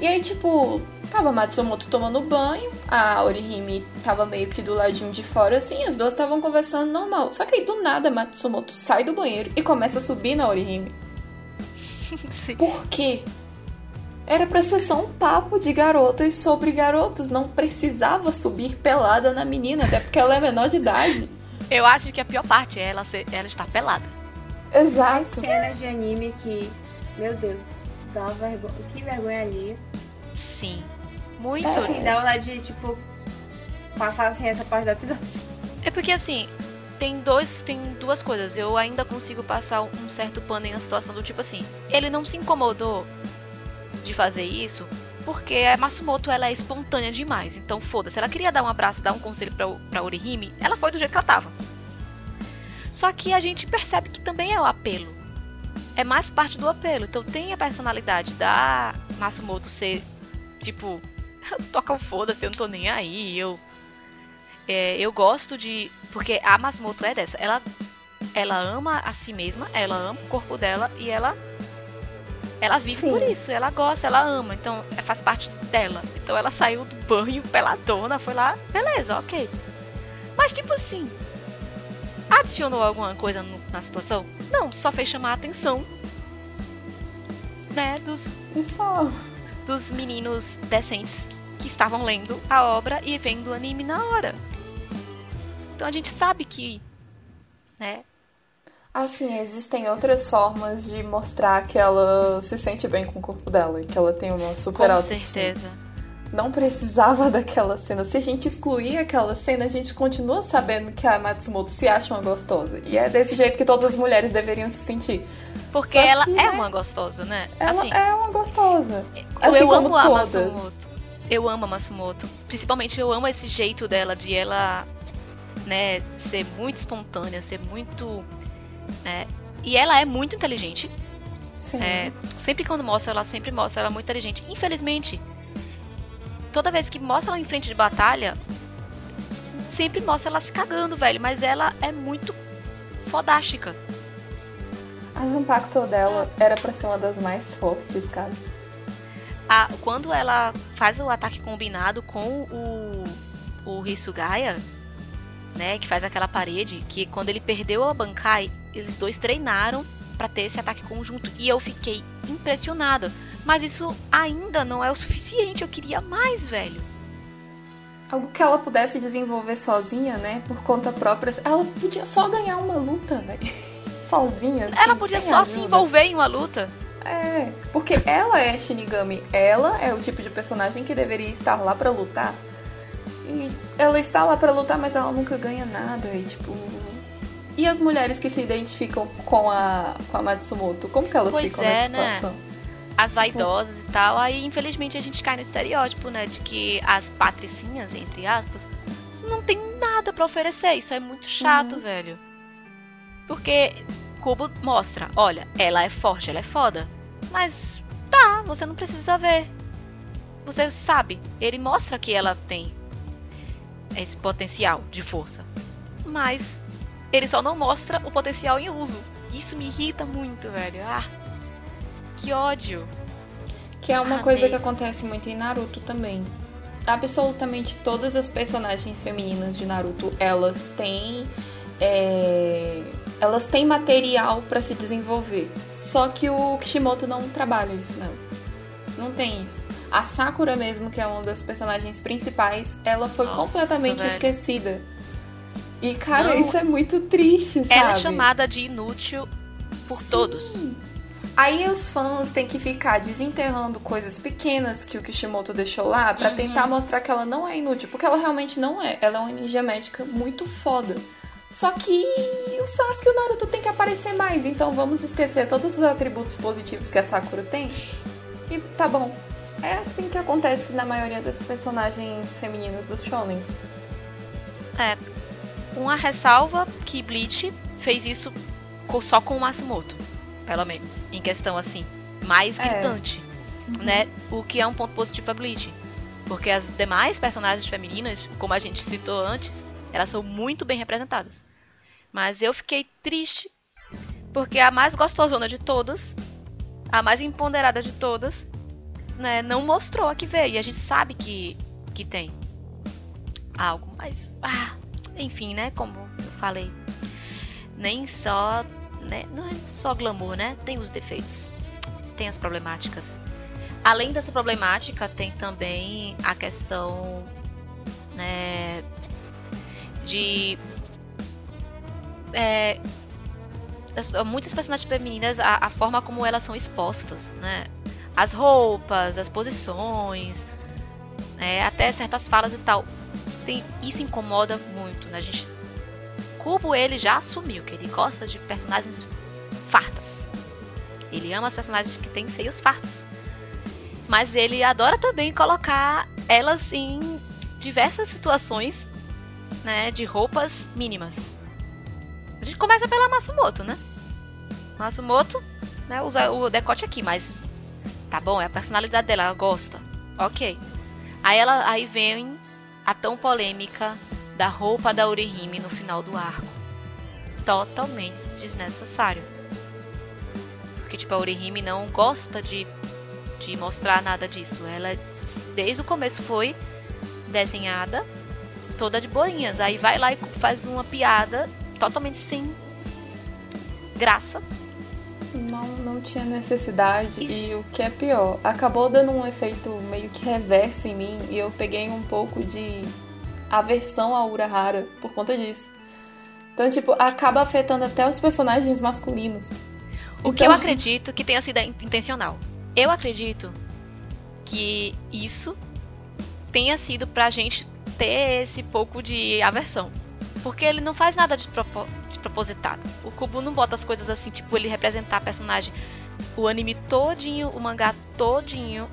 E aí, tipo, tava a Matsumoto tomando banho, a Orihime tava meio que do ladinho de fora, assim, as duas estavam conversando normal. Só que aí, do nada, a Matsumoto sai do banheiro e começa a subir na Orihime. Por quê? Era pra ser só um papo de garotas sobre garotos. Não precisava subir pelada na menina, até porque ela é menor de idade. Eu acho que a pior parte é ela, ser, ela estar pelada. Exato. As cenas de anime que, meu Deus, dá vergonha. Que vergonha ali. Sim. Muito. É, assim, dá vontade de, tipo, passar assim essa parte do episódio. É porque assim, tem dois, tem duas coisas. Eu ainda consigo passar um certo pano na situação do tipo assim, ele não se incomodou de fazer isso porque a Matsumoto ela é espontânea demais. Então foda-se, ela queria dar um abraço, dar um conselho pra, pra Orihime, ela foi do jeito que ela tava. Só que a gente percebe que também é o apelo. É mais parte do apelo. Então tem a personalidade da Matsumoto ser tipo, toca o foda-se, eu não tô nem aí, eu é, eu gosto de. Porque a Matsumoto é dessa. Ela, ela ama a si mesma, ela ama o corpo dela e ela ela vive Sim. por isso, ela gosta, ela ama, então é, faz parte dela. Então ela saiu do banho peladona, foi lá, beleza, ok. Mas tipo assim, adicionou alguma coisa no, na situação? Não, só fez chamar a atenção, né, dos só dos meninos decentes que estavam lendo a obra e vendo o anime na hora. Então a gente sabe que, né, Assim, existem outras formas de mostrar que ela se sente bem com o corpo dela e que ela tem uma super Com certeza. Não precisava daquela cena. Se a gente excluir aquela cena, a gente continua sabendo que a Matsumoto se acha uma gostosa. E é desse jeito que todas as mulheres deveriam se sentir. Porque ela é, é uma gostosa, né? Ela assim, é uma gostosa. Assim eu como amo todas. a Matsumoto. Eu amo a Matsumoto. Principalmente eu amo esse jeito dela de ela, né, ser muito espontânea, ser muito né? E ela é muito inteligente. Sim. É, sempre quando mostra, ela sempre mostra ela é muito inteligente. Infelizmente, toda vez que mostra ela em frente de batalha, sempre mostra ela se cagando, velho. Mas ela é muito fodástica. A Zanpakuto dela era pra ser uma das mais fortes, cara. A, quando ela faz o ataque combinado com o, o Hisugaya, né, que faz aquela parede, que quando ele perdeu a Bankai, eles dois treinaram para ter esse ataque conjunto e eu fiquei impressionada. Mas isso ainda não é o suficiente, eu queria mais, velho. Algo que ela pudesse desenvolver sozinha, né? Por conta própria. Ela podia só ganhar uma luta, velho. sozinha. Assim, ela podia só ajuda. se envolver em uma luta. É, porque ela é Shinigami. Ela é o tipo de personagem que deveria estar lá para lutar. E ela está lá para lutar, mas ela nunca ganha nada. E tipo, e as mulheres que se identificam com a, com a Matsumoto, como que elas pois ficam é, nessa situação? Né? As tipo... vaidosas e tal. Aí, infelizmente, a gente cai no estereótipo, né? De que as patricinhas, entre aspas, não tem nada para oferecer. Isso é muito chato, uhum. velho. Porque Kubo mostra, olha, ela é forte, ela é foda. Mas tá, você não precisa ver. Você sabe, ele mostra que ela tem esse potencial de força. Mas ele só não mostra o potencial em uso. Isso me irrita muito, velho. Ah, que ódio. Que é uma ah, coisa que acontece muito em Naruto também. Absolutamente todas as personagens femininas de Naruto, elas têm é... elas têm material para se desenvolver. Só que o Kishimoto não trabalha isso nelas. Não tem isso. A Sakura mesmo, que é uma das personagens principais, ela foi Nossa, completamente velho. esquecida e, cara, não, isso é muito triste, sabe? Ela é chamada de inútil por Sim. todos. Aí os fãs têm que ficar desenterrando coisas pequenas que o Kishimoto deixou lá para uhum. tentar mostrar que ela não é inútil, porque ela realmente não é. Ela é uma ninja médica muito foda. Só que o Sasuke e o Naruto tem que aparecer mais, então vamos esquecer todos os atributos positivos que a Sakura tem E tá bom. É assim que acontece na maioria das personagens femininas dos shonens. É. Uma ressalva que Bleach fez isso só com o Matsumoto, pelo menos, em questão assim, mais É. gritante, Uhum. né? O que é um ponto positivo pra Bleach. Porque as demais personagens femininas, como a gente citou antes, elas são muito bem representadas. Mas eu fiquei triste porque a mais gostosona de todas, a mais empoderada de todas, né, não mostrou a que veio. E a gente sabe que, que tem algo, mas. Ah, enfim, né? Como eu falei. Nem só. Né, não é só glamour, né? Tem os defeitos. Tem as problemáticas. Além dessa problemática, tem também a questão. Né, de. É, as- muitas personagens femininas, a, a forma como elas são expostas, né? As roupas, as posições, né? até certas falas e tal. Tem, isso incomoda muito, né? A gente, Kubo, ele já assumiu que ele gosta de personagens fartas. Ele ama as personagens que têm seios fartos. Mas ele adora também colocar elas em diversas situações, né? De roupas mínimas. A gente começa pela Matsumoto, né? Matsumoto, né, usa o decote aqui, mas tá bom, é a personalidade dela, ela gosta. Ok. Aí ela aí vem a tão polêmica da roupa da Orihime no final do arco. Totalmente desnecessário. Porque tipo, a Orihime não gosta de, de mostrar nada disso. Ela desde o começo foi desenhada toda de boinhas. Aí vai lá e faz uma piada totalmente sem graça. Não, não tinha necessidade. E o que é pior, acabou dando um efeito meio que reverso em mim. E eu peguei um pouco de aversão a Urahara por conta disso. Então, tipo, acaba afetando até os personagens masculinos. O que Então- eu acredito que tenha sido intencional. Eu acredito que isso tenha sido pra gente ter esse pouco de aversão. Porque ele não faz nada de, propo- de propositado. O Kubo não bota as coisas assim, tipo, ele representar a personagem, o anime todinho, o mangá todinho,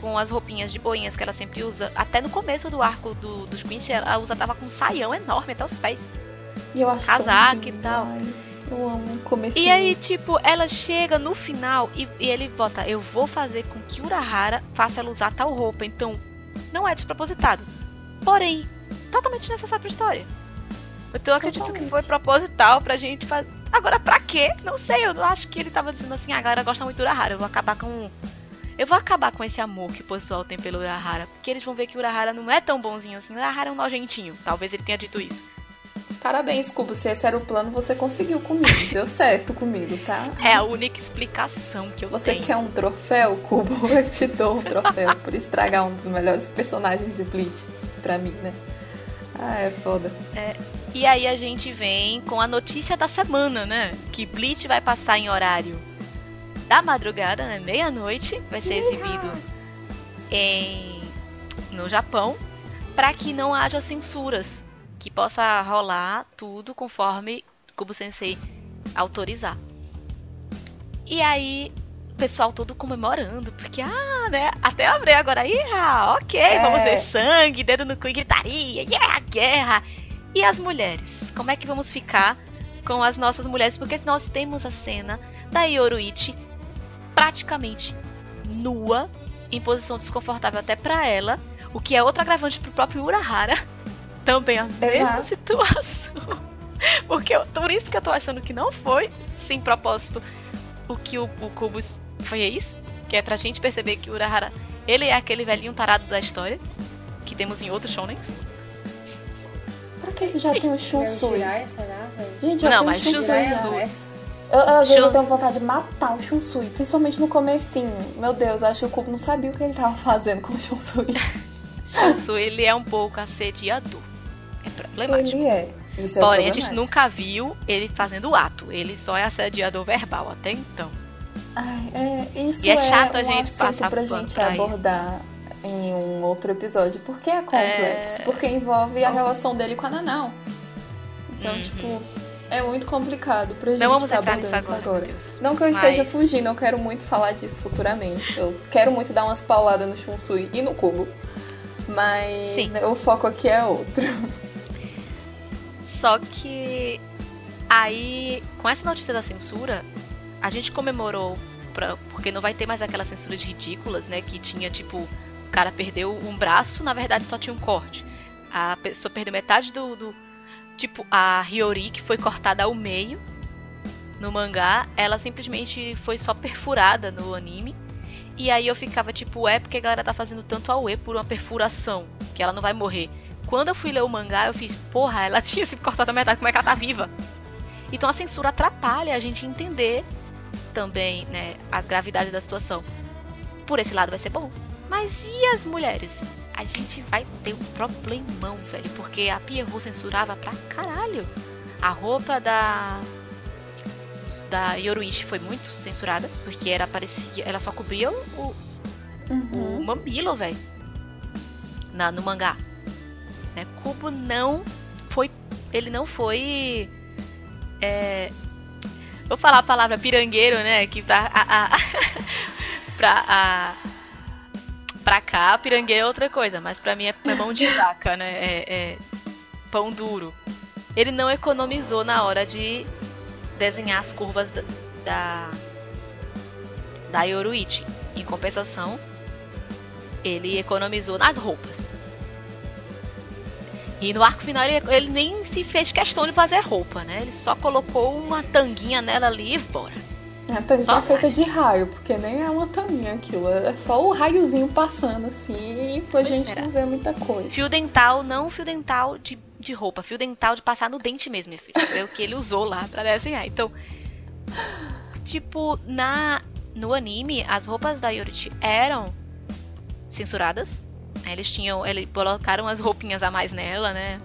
com as roupinhas de boinhas que ela sempre usa. Até no começo do arco do, dos Quinch, ela usa, tava com um saião enorme até os pés. E eu acho Casaco e tal. ai, eu amo comecinho. E aí, tipo, ela chega no final e, e ele bota: Eu vou fazer com que Urahara faça ela usar tal roupa. Então, não é despropositado. Porém, totalmente necessário pra história. Então, eu acredito que foi proposital pra gente fazer. Agora, pra quê? Não sei. Eu acho que ele tava dizendo assim: "Ah, A galera gosta muito do Urahara. Eu vou acabar com. Eu vou acabar com esse amor que o pessoal tem pelo Urahara. Porque eles vão ver que o Urahara não é tão bonzinho assim. O Urahara é um nojentinho. Talvez ele tenha dito isso. Parabéns, Cubo. Se esse era o plano, você conseguiu comigo. Deu certo comigo, tá? É a única explicação que eu Você tenho. quer um troféu, Cubo? Eu te dou um troféu por estragar um dos melhores personagens de Bleach pra mim, né? Ah, é foda. E aí a gente vem com a notícia da semana, né? Que Bleach vai passar em horário da madrugada, né? Meia-noite, vai ser exibido em no Japão, para que não haja censuras, que possa rolar tudo conforme Kubo Sensei autorizar. E aí, pessoal todo comemorando, porque ah, né? Até abriu agora aí, ah, ok, É. vamos ver sangue, dedo no cu e gritaria, yeah, guerra. E as mulheres? Como é que vamos ficar com as nossas mulheres? Porque nós temos a cena da Yoruichi praticamente nua, em posição desconfortável até pra ela, o que é outro agravante pro próprio Urahara. Também a mesma Exato. situação. Porque eu, por isso que eu tô achando que não foi sem propósito o que o, o Kubo fez, que é pra gente perceber que o Urahara, ele é aquele velhinho tarado da história, que temos em outros shonens. Pra que você já tem o Shunsui? Velho? Gente, já Não, tem o mas Shunsui. Já. Shunsui. verso. Eu, às vezes eu Shun- tenho vontade de matar o Shunsui, principalmente no comecinho. Meu Deus, acho que o Cubo não sabia o que ele tava fazendo com o Shunsui. Shansu, ele é um pouco assediador. É problemático. Ele é. Isso é Porém, a gente nunca viu ele fazendo o ato. Ele só é assediador verbal até então. Ai, é, isso E é chato um a gente assunto passar pra gente pra isso. abordar em um outro episódio. Porque é complexo. É. Porque envolve a relação dele com a Nanau. Então, Uhum. tipo, É muito complicado pra gente Não vamos tá abordando isso agora, agora. Não que eu Mas- esteja fugindo, eu quero muito falar disso futuramente. Eu quero muito dar umas pauladas no Shunsui e no Cubo. Mas Sim. o foco aqui é outro. Só que aí, com essa notícia da censura, a gente comemorou, pra, porque não vai ter mais aquelas censuras ridículas, né? Que tinha tipo, o cara perdeu um braço, na verdade só tinha um corte. A pessoa perdeu metade do. do- tipo, a Hiyori, que foi cortada ao meio no mangá, ela simplesmente foi só perfurada no anime. E aí eu ficava tipo, é porque a galera tá fazendo tanto auê por uma perfuração, que ela não vai morrer. Quando eu fui ler o mangá, eu fiz, porra, ela tinha sido cortada a metade, como é que ela tá viva? Então a censura atrapalha a gente entender também, né, a gravidade da situação. Por esse lado vai ser bom. Mas e as mulheres? A gente vai ter um problemão, velho, porque a Pierrot censurava pra caralho. A roupa da da Yoruichi foi muito censurada, porque era parecia, ela só cobria o, o Uhum. mamilo, velho. Na no mangá. Né? Kubo não foi, ele não foi é, vou falar a palavra pirangueiro, né, que pra a, a, pra a pra cá, pirangueiro é outra coisa, mas pra mim é, é mão de vaca, né? É, é pão duro. Ele não economizou na hora de desenhar as curvas da da, da Yoruichi. Em compensação, ele economizou nas roupas. E no arco final ele, ele nem se fez questão de fazer roupa, né? Ele só colocou uma tanguinha nela ali e bora. A tanguinha Só é feita de raio, porque nem é uma tanguinha aquilo. É só o raiozinho passando assim e a gente era. não vê muita coisa. Fio dental, não fio dental de, de roupa, fio dental de passar no dente mesmo, minha filha. Foi o que ele usou lá pra desenhar. Então, tipo, na no anime, as roupas da Yoruichi eram censuradas. Eles tinham, eles colocaram as roupinhas a mais nela, né?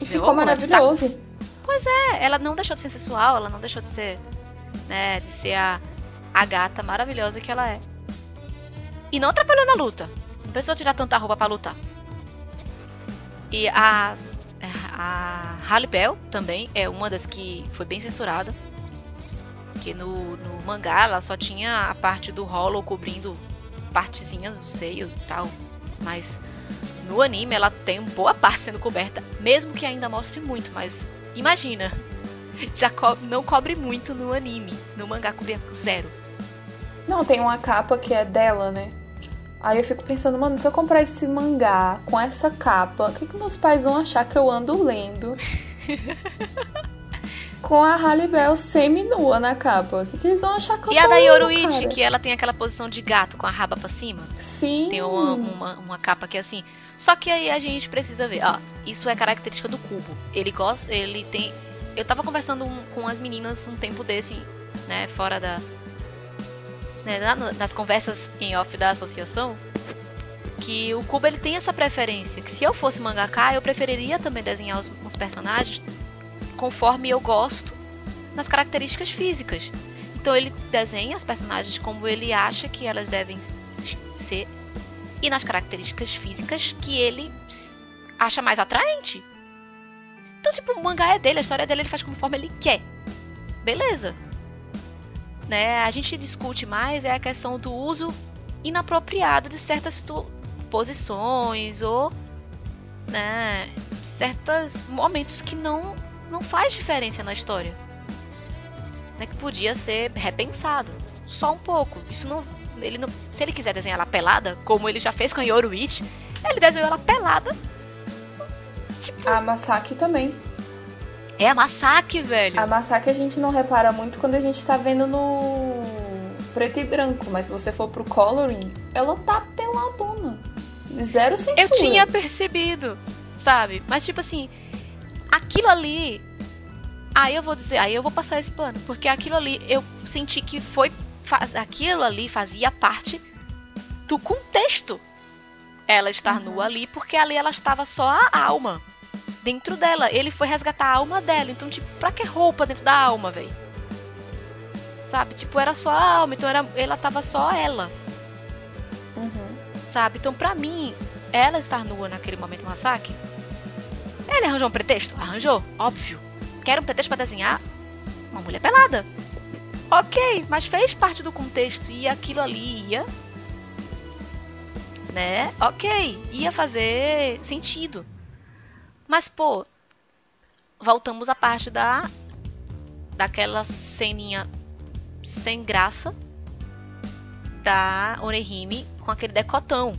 E ficou amor, maravilhoso. É, ela não deixou de ser sensual, ela não deixou de ser, né, de ser a, a gata maravilhosa que ela é. E não atrapalhou na luta. Não precisou tirar tanta roupa pra lutar. E a, a Halle Bell também é uma das que foi bem censurada. Que no, no mangá ela só tinha a parte do Hollow cobrindo partezinhas do seio e tal. Mas no anime ela tem boa parte sendo coberta, mesmo que ainda mostre muito, mas imagina. Já co não cobre muito no anime. No mangá cobria zero. Não, tem uma capa que é dela, né? Aí eu fico pensando, mano, se eu comprar esse mangá com essa capa, o que, que meus pais vão achar que eu ando lendo? com a Halle Bell semi-nua na capa. O que, que eles vão achar que eu E a da Yoruichi, que ela tem aquela posição de gato com a raba pra cima. Sim. Tem uma, uma, uma capa que é assim. Só que aí a gente precisa ver, ó, isso é característica do cubo. Ele gosta, ele tem. Eu tava conversando com as meninas um tempo desse, né, fora da. Né, nas conversas em off da associação. Que o Cubo ele tem essa preferência. Que se eu fosse mangaka, eu preferiria também desenhar os, os personagens conforme eu gosto nas características físicas. Então ele desenha as personagens como ele acha que elas devem ser e nas características físicas que ele acha mais atraente. Então, tipo, o mangá é dele, a história dele ele faz conforme ele quer. Beleza. Né? A gente discute mais é a questão do uso inapropriado de certas posições ou né, certos momentos que não não faz diferença na história. Né, que podia ser repensado. Só um pouco. Isso não ele não, se ele quiser desenhar ela pelada, como ele já fez com a Yoruichi, ele desenhou ela pelada. Tipo, A Masaki também. é a Masaki, velho. A Masaki a gente não repara muito quando a gente tá vendo no preto e branco, mas se você for pro coloring, ela tá peladona. Zero censura. Eu tinha percebido, sabe? Mas tipo assim, aquilo ali. Aí eu vou dizer, aí eu vou passar esse pano, porque aquilo ali eu senti que foi fa- aquilo ali fazia parte do contexto. Ela estar Uhum. nua ali, porque ali ela estava só a alma dentro dela. Ele foi resgatar a alma dela. Então, tipo, pra que roupa dentro da alma, velho? Sabe? Tipo, era só a alma, então era, ela tava só ela Uhum. sabe? Então, pra mim, ela estar nua naquele momento no massacre, ele arranjou um pretexto? Arranjou, óbvio. quero um pretexto para desenhar uma mulher pelada. Ok, mas fez parte do contexto e aquilo ali ia. Né? Ok, ia fazer sentido. Mas, pô, voltamos à parte da. daquela ceninha sem graça da Orihime com aquele decotão.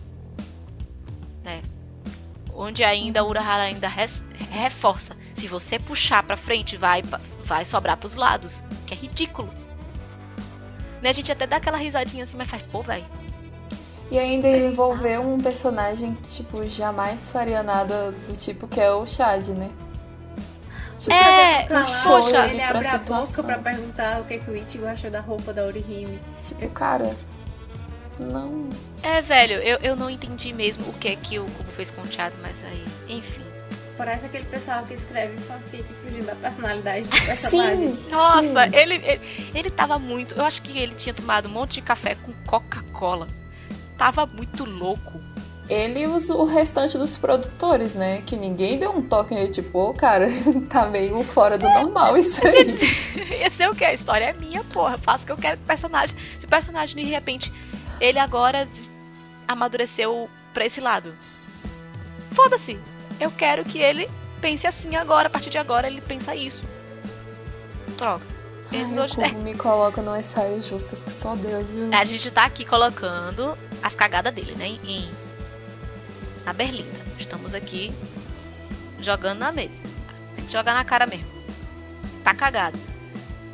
Onde ainda a Urahara ainda res, reforça. Se você puxar pra frente, vai, vai sobrar pros lados. Que é ridículo. Né? A gente até dá aquela risadinha assim, mas faz, pô, velho. E ainda envolver um personagem que, tipo, jamais faria nada do tipo que é o Chad, né? Tipo, é, poxa, ele abre a boca pra perguntar o que, é que o Ichigo achou da roupa da Orihime. Tipo, cara, não. É, velho, eu, eu não entendi mesmo o que é que o Kubo fez com o Chad, mas aí, enfim. Parece aquele pessoal que escreve fanfic fugindo da personalidade do personagem. Sim, Nossa, sim. Ele, ele, ele tava muito. Eu acho que ele tinha tomado um monte de café com Coca-Cola. Tava muito louco. Ele e o restante dos produtores, né? Que ninguém deu um toque nele, tipo, ô oh, cara, tá meio fora do normal isso aí. Ia ser o quê? A história é minha, porra. Faço o que eu quero com o personagem. Se o personagem de repente ele agora amadureceu pra esse lado. Foda-se. Eu quero que ele pense assim agora. A partir de agora ele pensa isso. Troca. Ai, como me coloca nas saias justas que só Deus viu. A gente tá aqui colocando as cagadas dele, né? Em, na berlinda. Estamos aqui jogando na mesa. Jogar na cara mesmo. Tá cagado.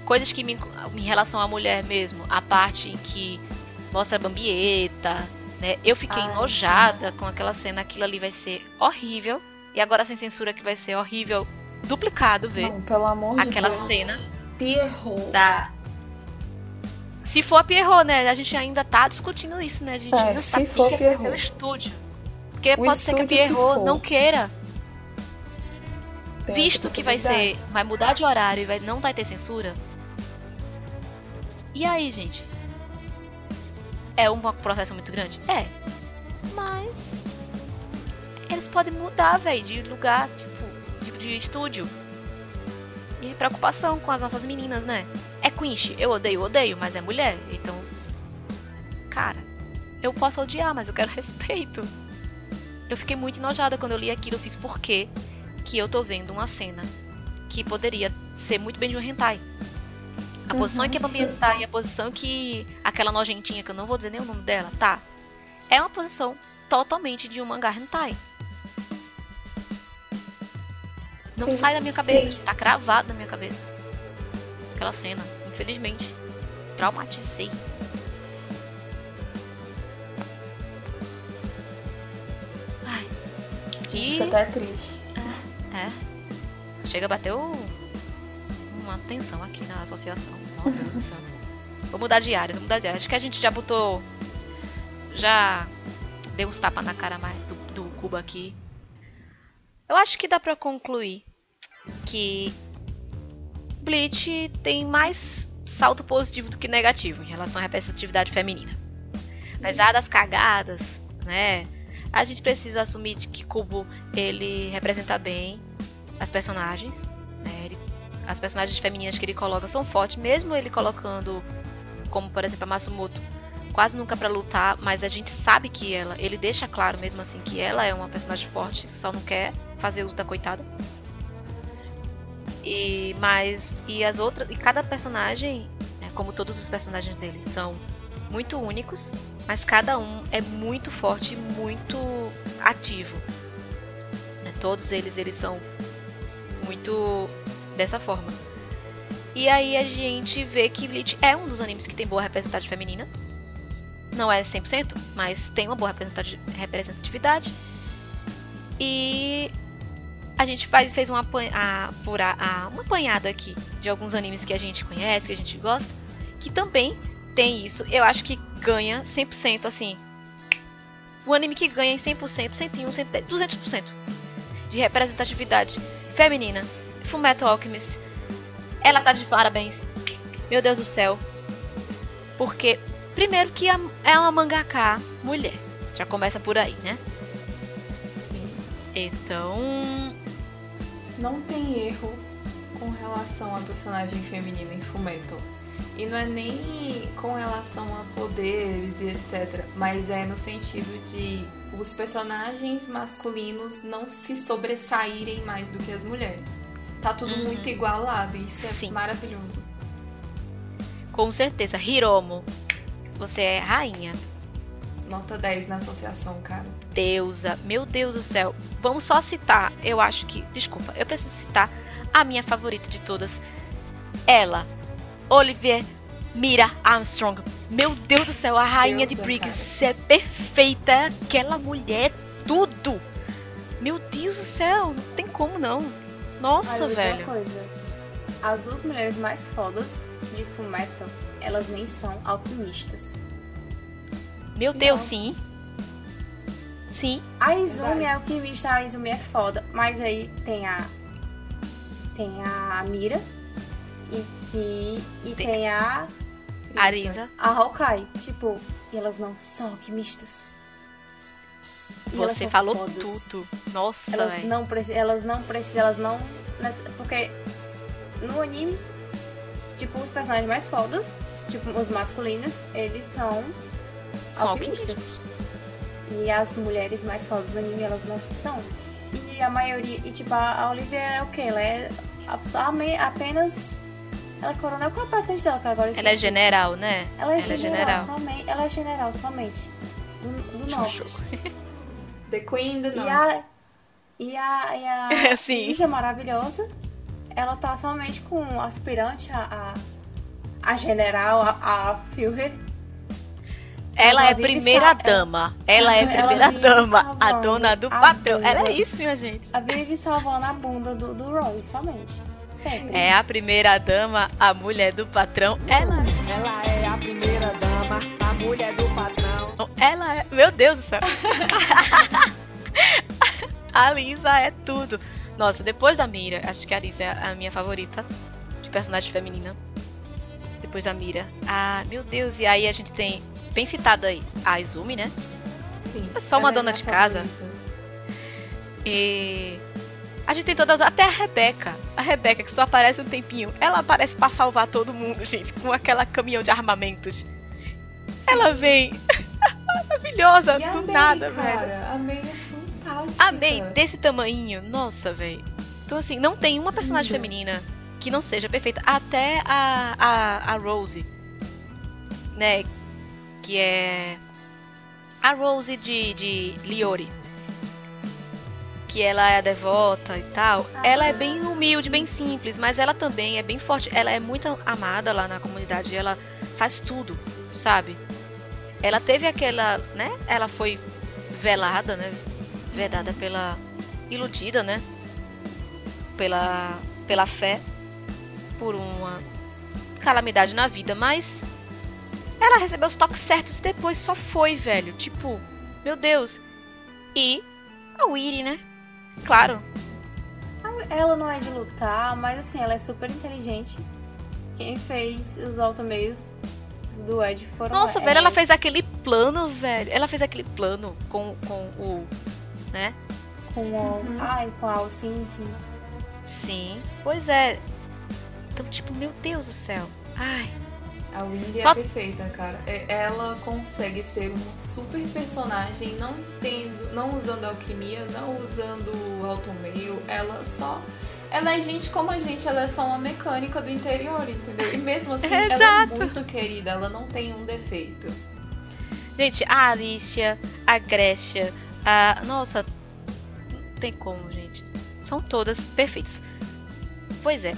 Coisas que me, em relação à mulher mesmo, a parte em que mostra a Bambieta, né? Eu fiquei Ai, enojada sim. com aquela cena, aquilo ali vai ser horrível. E agora sem censura que vai ser horrível, duplicado ver. Não, pelo amor aquela de Deus. cena. Pierrot. Da... Se for a Pierrot, né? A gente ainda tá discutindo isso, né? A gente é, ainda se for que Pierrot. o estúdio. Porque o pode ser que a Pierrot que não queira. visto que vai ser. Vai mudar de horário e vai, não vai ter censura. E aí, gente? É um processo muito grande? É. Mas. Eles podem mudar, velho, de lugar, tipo, de, de estúdio. E preocupação com as nossas meninas, né? É Quinch, eu odeio, odeio, mas é mulher. Então. Cara, eu posso odiar, mas eu quero respeito. Eu fiquei muito enojada quando eu li aquilo. Eu fiz por quê que eu tô vendo uma cena que poderia ser muito bem de um hentai. A uhum. posição que a Bambi tá e a posição que aquela nojentinha, que eu não vou dizer nem o nome dela, tá. É uma posição totalmente de um mangá hentai. Não Sim. sai da minha cabeça, Sim. tá cravado na minha cabeça. Aquela cena, infelizmente. Traumatizei. Ai. Gente, e... até triste. É. Chega a bater o uma tensão aqui na associação. Meu Deus do céu. Vou mudar de área, vou mudar de área. Acho que a gente já botou. Já deu uns tapas na cara mais do, do Cuba aqui. Eu acho que dá pra concluir que Bleach tem mais salto positivo do que negativo em relação à representatividade feminina. Apesar das cagadas, né? A gente precisa assumir que Kubo ele representa bem as personagens, né? Ele as personagens femininas que ele coloca são fortes, mesmo ele colocando, como por exemplo a Masumoto, quase nunca para lutar, mas a gente sabe que ela, ele deixa claro mesmo assim que ela é uma personagem forte, só não quer fazer uso da coitada. E mas e as outras, e cada personagem, né, como todos os personagens dele, são muito únicos, mas cada um é muito forte, muito ativo. Né, todos eles eles são muito dessa forma. E aí a gente vê que Bleach é um dos animes que tem boa representatividade feminina. Não é 100%, mas tem uma boa representatividade. E a gente faz, fez uma, a, a, uma apanhada aqui de alguns animes que a gente conhece, que a gente gosta, que também tem isso. Eu acho que ganha 100%, assim. O anime que ganha em 100%, 101, 110, 200% de representatividade feminina Fullmetal Alchemist. Ela tá de parabéns. Meu Deus do céu. Porque, primeiro que é uma mangaká mulher. Já começa por aí, né? Sim. Então... Não tem erro com relação à personagem feminina em Fullmetal. E não é nem com relação a poderes e etc. Mas é no sentido de os personagens masculinos não se sobressaírem mais do que as mulheres. Tá tudo Uhum. muito igualado e isso é Sim. maravilhoso. Com certeza. Hiromo, você é rainha. Nota 10 na associação, cara. Deusa. Meu Deus do céu. Vamos só citar, eu acho que. Desculpa, eu preciso citar a minha favorita de todas. Ela, Olivier Mira Armstrong. Meu Deus do céu, a rainha de Deusa, Briggs é perfeita. Aquela mulher é tudo. Meu Deus do céu, não tem como não. Nossa, Olha, velho. coisa. As duas mulheres mais fodas de Fullmetal, elas nem são alquimistas. Meu Deus, Não. sim. Sim. A Izumi Verdade. é alquimista, a Izumi é foda, mas aí tem a tem a Mira e que e Tem- tem, a Arisa. a Hawkeye, tipo, e elas não são alquimistas. E Você falou fodas. tudo. Nossa, Elas não precisam, elas não precisam, elas não. Porque no anime, tipo, os personagens mais fodas, tipo, os masculinos, eles são São alquimistas. alquimistas. E as mulheres mais fodas do anime, elas não são. E a maioria, e tipo, a Olivia é o quê? Ela é apenas. Ela é coronel, qual é a patente dela que agora Ela é general, né? Ela é ela é general, general. somente. Ela é general somente. Do, do norte. The Queen do E Norte. a. E a. E a Sim. Isa maravilhosa. Ela tá somente com o aspirante a. A, a general, a, a Führer. Ela Ela é primeira dama. Ela é Ela primeira vive dama. A dona do a patrão. bunda. Ela é isso, minha gente. A vive salvando a bunda do, do Roy, somente. Sempre. É a primeira dama, a mulher do patrão. Ela, Ela é a primeira dama, a mulher do patrão. Ela é. Meu Deus do céu. a Lisa é tudo. Nossa, depois da Mira, acho que a Lisa é a minha favorita de personagem feminina. Depois da Mira. Ah, meu Deus, e aí a gente tem, bem citada aí, a Izumi, né? Sim. É só uma ela dona minha de casa. favorita. E a gente tem todas, até a Rebeca. A Rebeca, que só aparece um tempinho. Ela aparece pra salvar todo mundo, gente, com aquela caminhão de armamentos. Ela vem maravilhosa, E do May, nada, cara, velho. A May é fantástica. A May desse tamanho, nossa, velho. Então, assim, não tem uma personagem feminina que não seja perfeita. Até a, a, a Rose, né? Que é. A Rose de, de Liori. Que ela é devota e tal. Ah, ela é bem humilde, bem simples, mas ela também é bem forte. Ela é muito amada lá na comunidade. Ela faz tudo, sabe? Ela teve aquela, né? Ela foi velada, né? Vedada pela. iludida, né? Pela. pela fé. Por uma calamidade na vida, mas. Ela recebeu os toques certos e depois só foi, velho. Tipo, meu Deus. E. A Weary, né? Claro. Ela não é de lutar, mas assim, ela é super inteligente. Quem fez os automeios do Ed foram. Nossa, é, velho, ela fez aquele plano, velho. Ela fez aquele plano com, com o. né? Com o. Uhum. Ai, com a. Sim, sim. Sim. Pois é. Então, tipo, meu Deus do céu. Ai. A Windy Só- é perfeita, cara. É- Ela consegue ser um super personagem, não tendo, não usando alquimia, não usando automeio. Ela só. Ela é gente como a gente, ela é só uma mecânica do interior, entendeu? E mesmo assim, ela é muito querida, ela não tem um defeito. Gente, a Alicia, a Grécia, a. Nossa, não tem como, gente. São todas perfeitas. Pois é.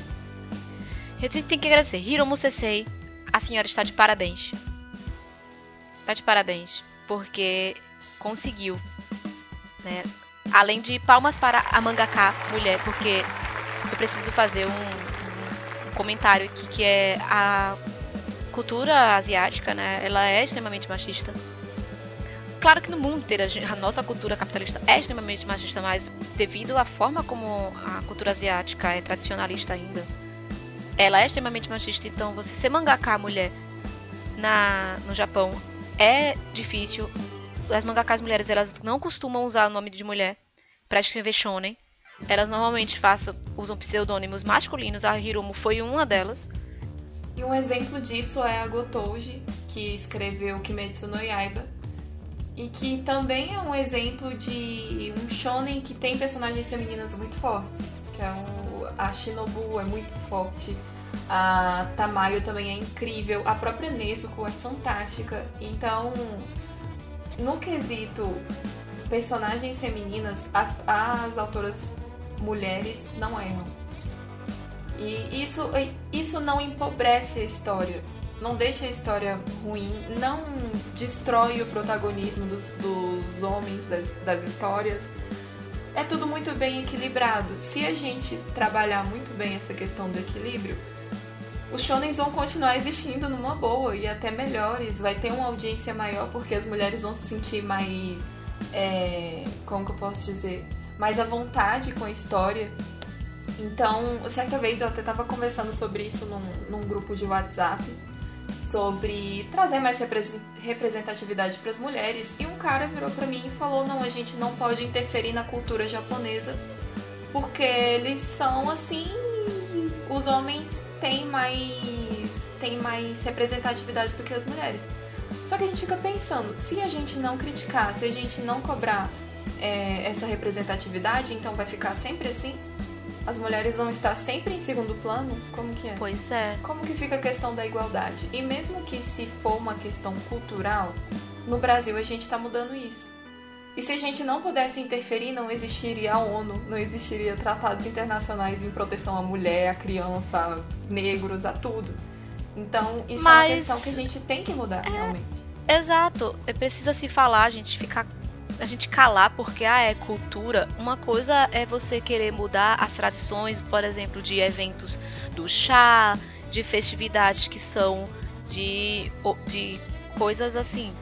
A gente tem que agradecer. Hiromu Sensei, a senhora está de parabéns. Está de parabéns. Porque conseguiu. Né? Além de palmas para a mangaka mulher, porque eu preciso fazer um, um- comentário aqui que é a cultura asiática, né? Ela é extremamente machista. Claro que no mundo inteiro a nossa cultura capitalista é extremamente machista, mas devido à forma como a cultura asiática é tradicionalista ainda, ela é extremamente machista. Então, você ser mangaka mulher na no Japão é difícil. As mangakas mulheres elas não costumam usar o nome de mulher para escrever shonen. Elas normalmente façam, usam pseudônimos masculinos, a Hiromu foi uma delas. E um exemplo disso é a Gotouji, que escreveu Kimetsu no Yaiba. E que também é um exemplo de um shonen que tem personagens femininas muito fortes. Que é o, a Shinobu é muito forte. A Tamayo também é incrível. A própria Nezuko é fantástica. Então, no quesito personagens femininas, as, as autoras mulheres não erram. E isso, isso não empobrece a história, não deixa a história ruim, não destrói o protagonismo dos, dos homens das, das histórias. É tudo muito bem equilibrado. Se a gente trabalhar muito bem essa questão do equilíbrio, os shonens vão continuar existindo numa boa e até melhores. Vai ter uma audiência maior porque as mulheres vão se sentir mais. É, como que eu posso dizer? Mais à vontade com a história. Então, certa vez eu até estava conversando sobre isso num, num grupo de WhatsApp sobre trazer mais representatividade para as mulheres e um cara virou para mim e falou: "Não, a gente não pode interferir na cultura japonesa porque eles são assim, os homens têm mais têm mais representatividade do que as mulheres". Só que a gente fica pensando, se a gente não criticar, se a gente não cobrar é, essa representatividade, então vai ficar sempre assim? as mulheres vão estar sempre em segundo plano? Como que é? Pois é. Como que fica a questão da igualdade? E mesmo que se for uma questão cultural, no Brasil a gente está mudando isso. E se a gente não pudesse interferir, não existiria a ONU, não existiria tratados internacionais em proteção à mulher, à criança, a negros, a tudo. Então, isso Mas... é uma questão que a gente tem que mudar, é... realmente. Exato. É precisa se falar, a gente ficar a gente calar porque ah, é cultura. Uma coisa é você querer mudar as tradições, por exemplo, de eventos do chá, de festividades que são de, de coisas assim,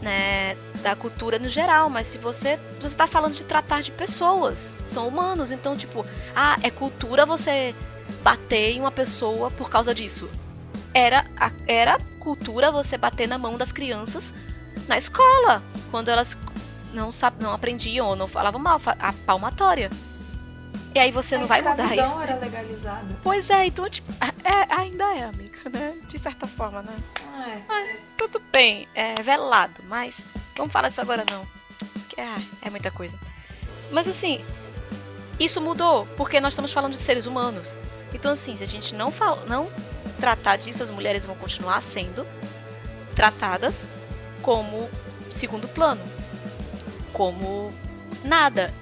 né, da cultura no geral, mas se você você está falando de tratar de pessoas, são humanos, então tipo, ah, é cultura você bater em uma pessoa por causa disso. Era era cultura você bater na mão das crianças na escola, quando elas não, sab, não aprendiam ou não falavam mal, a palmatória. E aí você a não vai mudar isso. era legalizada. Pois é, então, tipo, é, ainda é, amiga, né? De certa forma, né? Ah, é. Mas, tudo bem, é velado, mas vamos falar disso agora não. Que, ah, é muita coisa. Mas assim, isso mudou, porque nós estamos falando de seres humanos. Então, assim, se a gente não, fala, não tratar disso, as mulheres vão continuar sendo tratadas como segundo plano, como nada.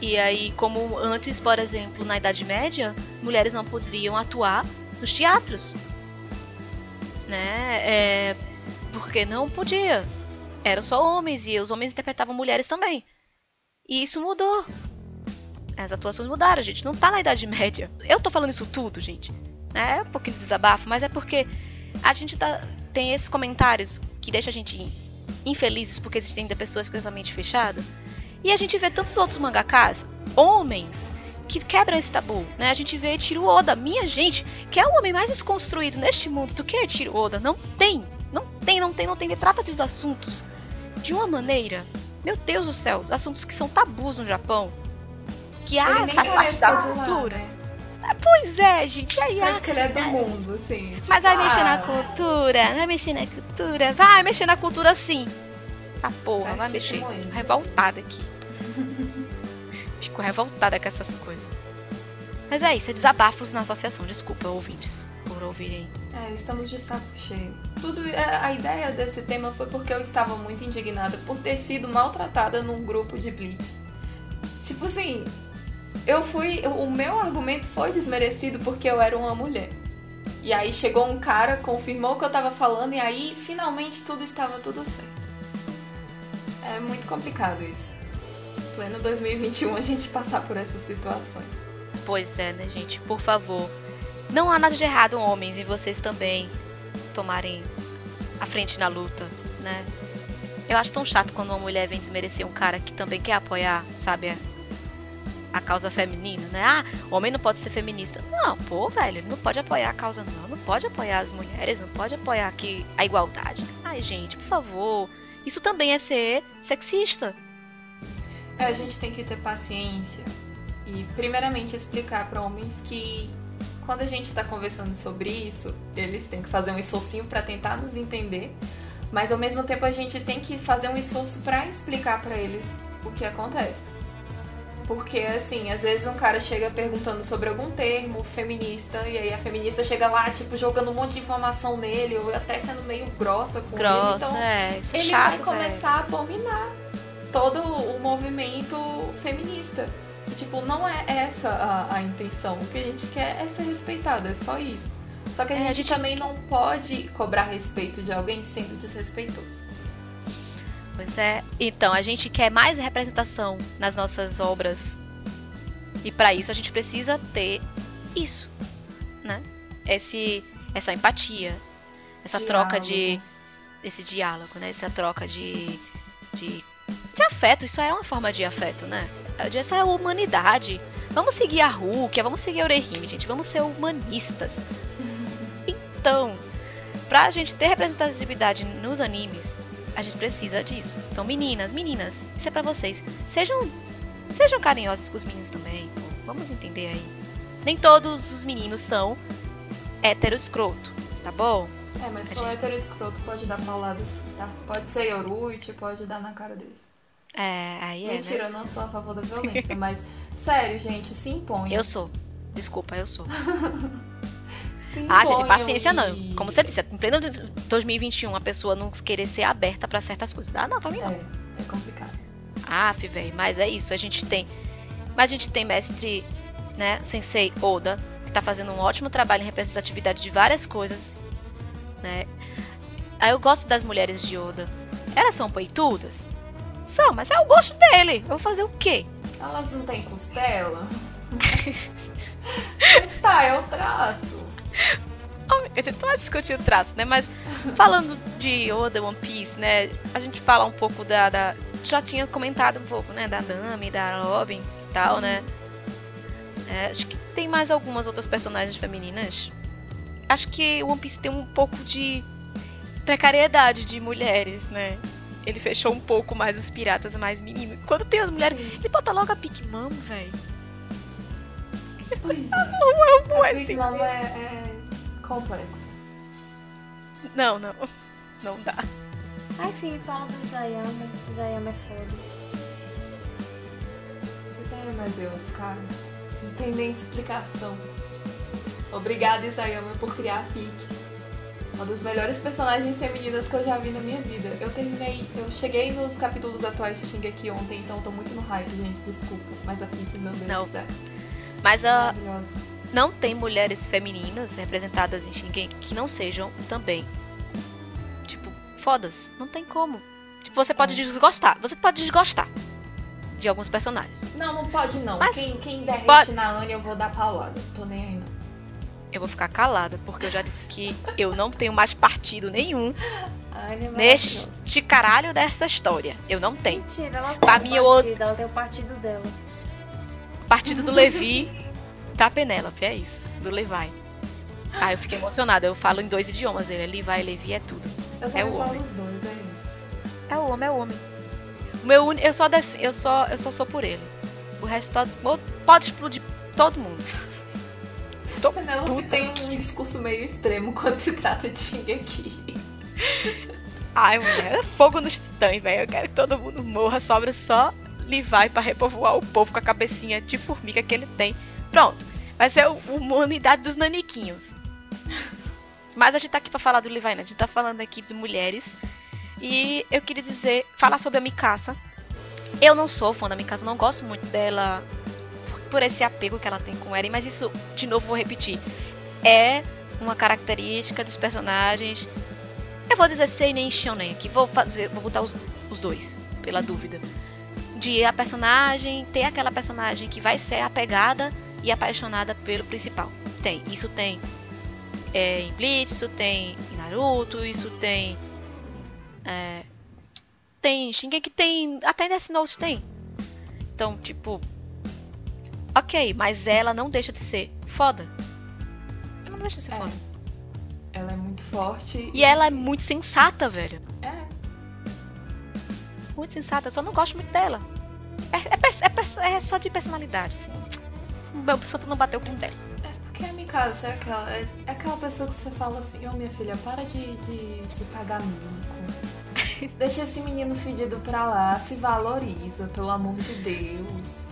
E aí, como antes, por exemplo, na Idade Média, mulheres não poderiam atuar nos teatros, né? É, porque não podia. Eram só homens e os homens interpretavam mulheres também. E isso mudou. As atuações mudaram, gente não tá na Idade Média. Eu tô falando isso tudo, gente. É um pouquinho de desabafo, mas é porque a gente tá, tem esses comentários que deixa a gente infelizes porque existem ainda pessoas com essa mente fechada. E a gente vê tantos outros mangakas, homens, que quebram esse tabu, né? A gente vê Tiro Oda, minha gente, que é o homem mais desconstruído neste mundo do que é Tiro Oda. Não tem, não tem, não tem, não tem. Ele trata dos assuntos de uma maneira, meu Deus do céu, assuntos que são tabus no Japão, que ah, faz parte da cultura. Lá, né? Ah, pois é, gente. Aí, ah, que ele é do mundo, assim. Tipo, mas vai ah, mexer na cultura, vai mexer na cultura, vai mexer na cultura sim. Ah, porra, vai mexer. Revoltada aqui. Fico revoltada com essas coisas. Mas é isso, é desabafos na associação. Desculpa, ouvintes, por ouvirem. É, estamos de saco cheio. Tudo, é, a ideia desse tema foi porque eu estava muito indignada por ter sido maltratada num grupo de Bleach. Tipo assim, eu fui. O meu argumento foi desmerecido porque eu era uma mulher. E aí chegou um cara, confirmou o que eu tava falando, e aí finalmente tudo estava tudo certo. É muito complicado isso. Pleno 2021 a gente passar por essas situações. Pois é, né, gente? Por favor. Não há nada de errado, homens, e vocês também tomarem a frente na luta, né? Eu acho tão chato quando uma mulher vem desmerecer um cara que também quer apoiar, sabe, a causa feminina, né? Ah, homem não pode ser feminista. Não, pô, velho, ele não pode apoiar a causa, não. Não pode apoiar as mulheres, não pode apoiar aqui a igualdade. Ai, gente, por favor. Isso também é ser sexista. É, a gente tem que ter paciência E primeiramente explicar para homens que quando a gente está conversando sobre isso, eles têm que fazer um esforcinho para tentar nos entender, mas ao mesmo tempo a gente tem que fazer um esforço para explicar para eles o que acontece. Porque, assim, às vezes um cara chega perguntando sobre algum termo feminista, e aí a feminista chega lá, tipo, jogando um monte de informação nele, ou até sendo meio grossa com Grossa, ele. Então, é. É ele chato, vai começar a abominar todo o movimento feminista. E, tipo, não é essa a, a intenção. O que a gente quer é ser respeitada, é só isso. Só que a, É, a gente, gente- também não pode cobrar respeito de alguém sendo desrespeitoso. Pois é. Então, a gente quer mais representação nas nossas obras. E para isso a gente precisa ter isso, né? Esse, essa empatia, essa troca de Diálogo. esse diálogo, né? Essa troca de, de de afeto. Isso é uma forma de afeto, né? Essa é a humanidade. Vamos seguir a Rukia, vamos seguir a Orehime, gente. Vamos ser humanistas. Então, pra gente ter representatividade nos animes, a gente precisa disso. Então, meninas, meninas, isso é pra vocês. Sejam, sejam carinhosos com os meninos também. pô. Vamos entender aí. Nem todos os meninos são heteroescroto, tá bom? É, mas A for gente- hétero escroto, pode dar paulada sim, tá? Pode ser Yoruichi, pode dar na cara deles. É, aí é, Mentira, né? eu não sou a favor da violência, mas sério, gente, se impõe. Eu sou. Desculpa, eu sou. Se Ah, gente, paciência não. Como você disse, em pleno 2021, a pessoa não querer ser aberta pra certas coisas. Dá não pra mim não. É, é complicado. Aff, velho, mas é isso, a gente tem. Mas a gente tem mestre, né, Sensei Oda, que tá fazendo um ótimo trabalho em representatividade de várias coisas, né? Aí eu gosto das mulheres de Oda. Elas são peitudas? São, mas é o gosto dele. Eu vou fazer o quê? Elas não têm costela? mas tá, é o traço. A gente não vai discutir o traço, né? Mas falando de Oda, One Piece, né? A gente fala um pouco da. da- já tinha comentado um pouco, né? Da Nami, da Robin e tal, né? É, acho que tem mais algumas outras personagens femininas. Acho que o One Piece tem um pouco de precariedade de mulheres, né? Ele fechou um pouco mais os piratas mais meninos. Quando tem as mulheres, ele bota logo a Mom, velho. Pois é. Não A é Big assim. Mom é, é complexa. Não, não. Não dá. Ai, sim, fala do Isayama. Isayama é foda. Ai, meu Deus, cara. Não tem nem explicação. Obrigada, Isayama, por criar a Pique. Uma das melhores personagens femininas que eu já vi na minha vida. Eu terminei, eu cheguei nos capítulos atuais de Shingeki ontem, então eu tô muito no hype, gente. Desculpa. Mas a Pique, meu Deus Não. Mas a, não tem mulheres femininas representadas em Shingeki que não sejam também. Tipo, fodas. Não tem como. Tipo, você pode É. desgostar. Você pode desgostar de alguns personagens. Não, não pode não. Mas quem, quem derrete pode- na Anne eu vou dar paulada. Tô nem aí não. Eu vou ficar calada, porque eu já disse que eu não tenho mais partido nenhum Anne é neste caralho dessa história. Eu não tenho. Mentira, ela tem um eu- partido, ela tem o partido dela. Partido do Levi da Penélope, é isso. Do Levi. Ah, eu fiquei emocionada. Eu falo em dois idiomas. Ele é Levi e Levi é tudo. Eu também o homem. dois, é isso. É o homem, é o homem. O meu uni- eu só def... eu só eu só sou por ele. O resto todo... pode explodir todo mundo. Tô Penelope puta tem um discurso meio extremo quando se trata de Shingeki. Ai, mulher, é fogo nos titãs, velho. Eu quero que todo mundo morra, sobra só Levi pra repovoar o povo com a cabecinha de formiga que ele tem. Pronto. Vai ser uma unidade dos naniquinhos. Mas a gente tá aqui pra falar do Levi, né? A gente tá falando aqui de mulheres. E eu queria dizer, falar sobre a Mikasa. Eu não sou fã da Mikasa, não gosto muito dela por esse apego que ela tem com Eren, mas isso, de novo, vou repetir. É uma característica dos personagens eu vou dizer Seinen e Shonen aqui. Vou, fazer, vou botar os, os dois, pela dúvida. De a personagem, ter aquela personagem que vai ser apegada e apaixonada pelo principal. Tem, isso tem é, em Bleach, isso tem em Naruto, isso tem. É, tem Shingeki, tem. Até Death Note tem. Então, tipo. Ok, mas ela não deixa de ser foda. Ela não deixa de ser É. foda. Ela é muito forte. E ela é muito sensata, velho. É. Muito sensata. Eu só não gosto muito dela. É, é é é só de personalidade, assim. meu santo não bateu com o dela. É porque a Mikasa é aquela, é, é aquela pessoa que você fala assim, ô minha filha, para de, de, de pagar mico. Deixa esse menino fedido pra lá, se valoriza, pelo amor de Deus.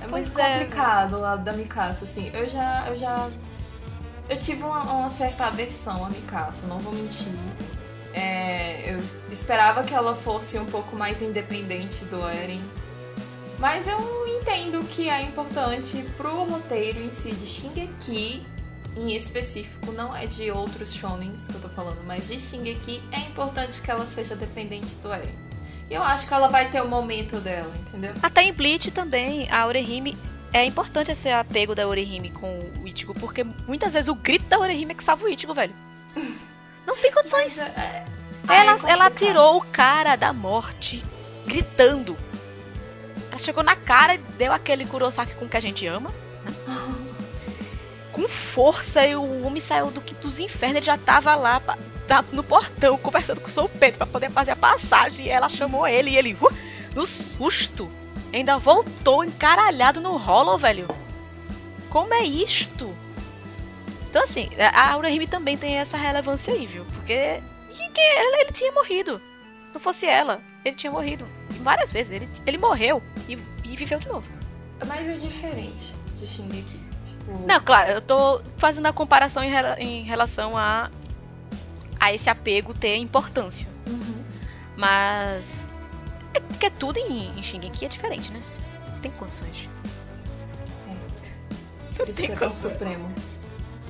É muito Pois é, complicado o lado da Mikasa, assim. Eu já. Eu já. Eu tive uma, uma certa aversão à Mikasa, não vou mentir. É, eu esperava que ela fosse um pouco mais independente do Eren. Mas eu entendo que é importante pro roteiro em si de Shingeki, em específico, não é de outros shonens que eu tô falando, mas de Shingeki, é importante que ela seja dependente do Eren. E eu acho que ela vai ter o momento dela, entendeu? Até em Bleach também, a Orihime. É importante esse apego da Orihime com o Ichigo, porque muitas vezes o grito da Orihime é que salva o Ichigo, velho. Tem condições. Mas é- é- Ela, é ela tirou o cara da morte gritando. Ela chegou na cara e deu aquele Kurosaki com que a gente ama. né? Com força, e o homem saiu do que dos infernos, ele já tava lá pa- tá no portão conversando com o Sou Pedro pra poder fazer a passagem. E ela chamou ele e ele, uh, no susto, ainda voltou encaralhado no rolo, velho. Como é isto? Então, assim, a Aurahime também tem essa relevância aí, viu? Porque que, que ele, ele tinha morrido. Se não fosse ela, ele tinha morrido. E várias vezes. Ele, ele morreu e, e viveu de novo. Mas é diferente de Shingeki. Tipo, Não, claro, eu tô fazendo a comparação em, em relação a, a esse apego ter importância. Uhum. Mas. É porque tudo em, em Shingeki é diferente, né? Tem condições. Por isso que é condições. supremo.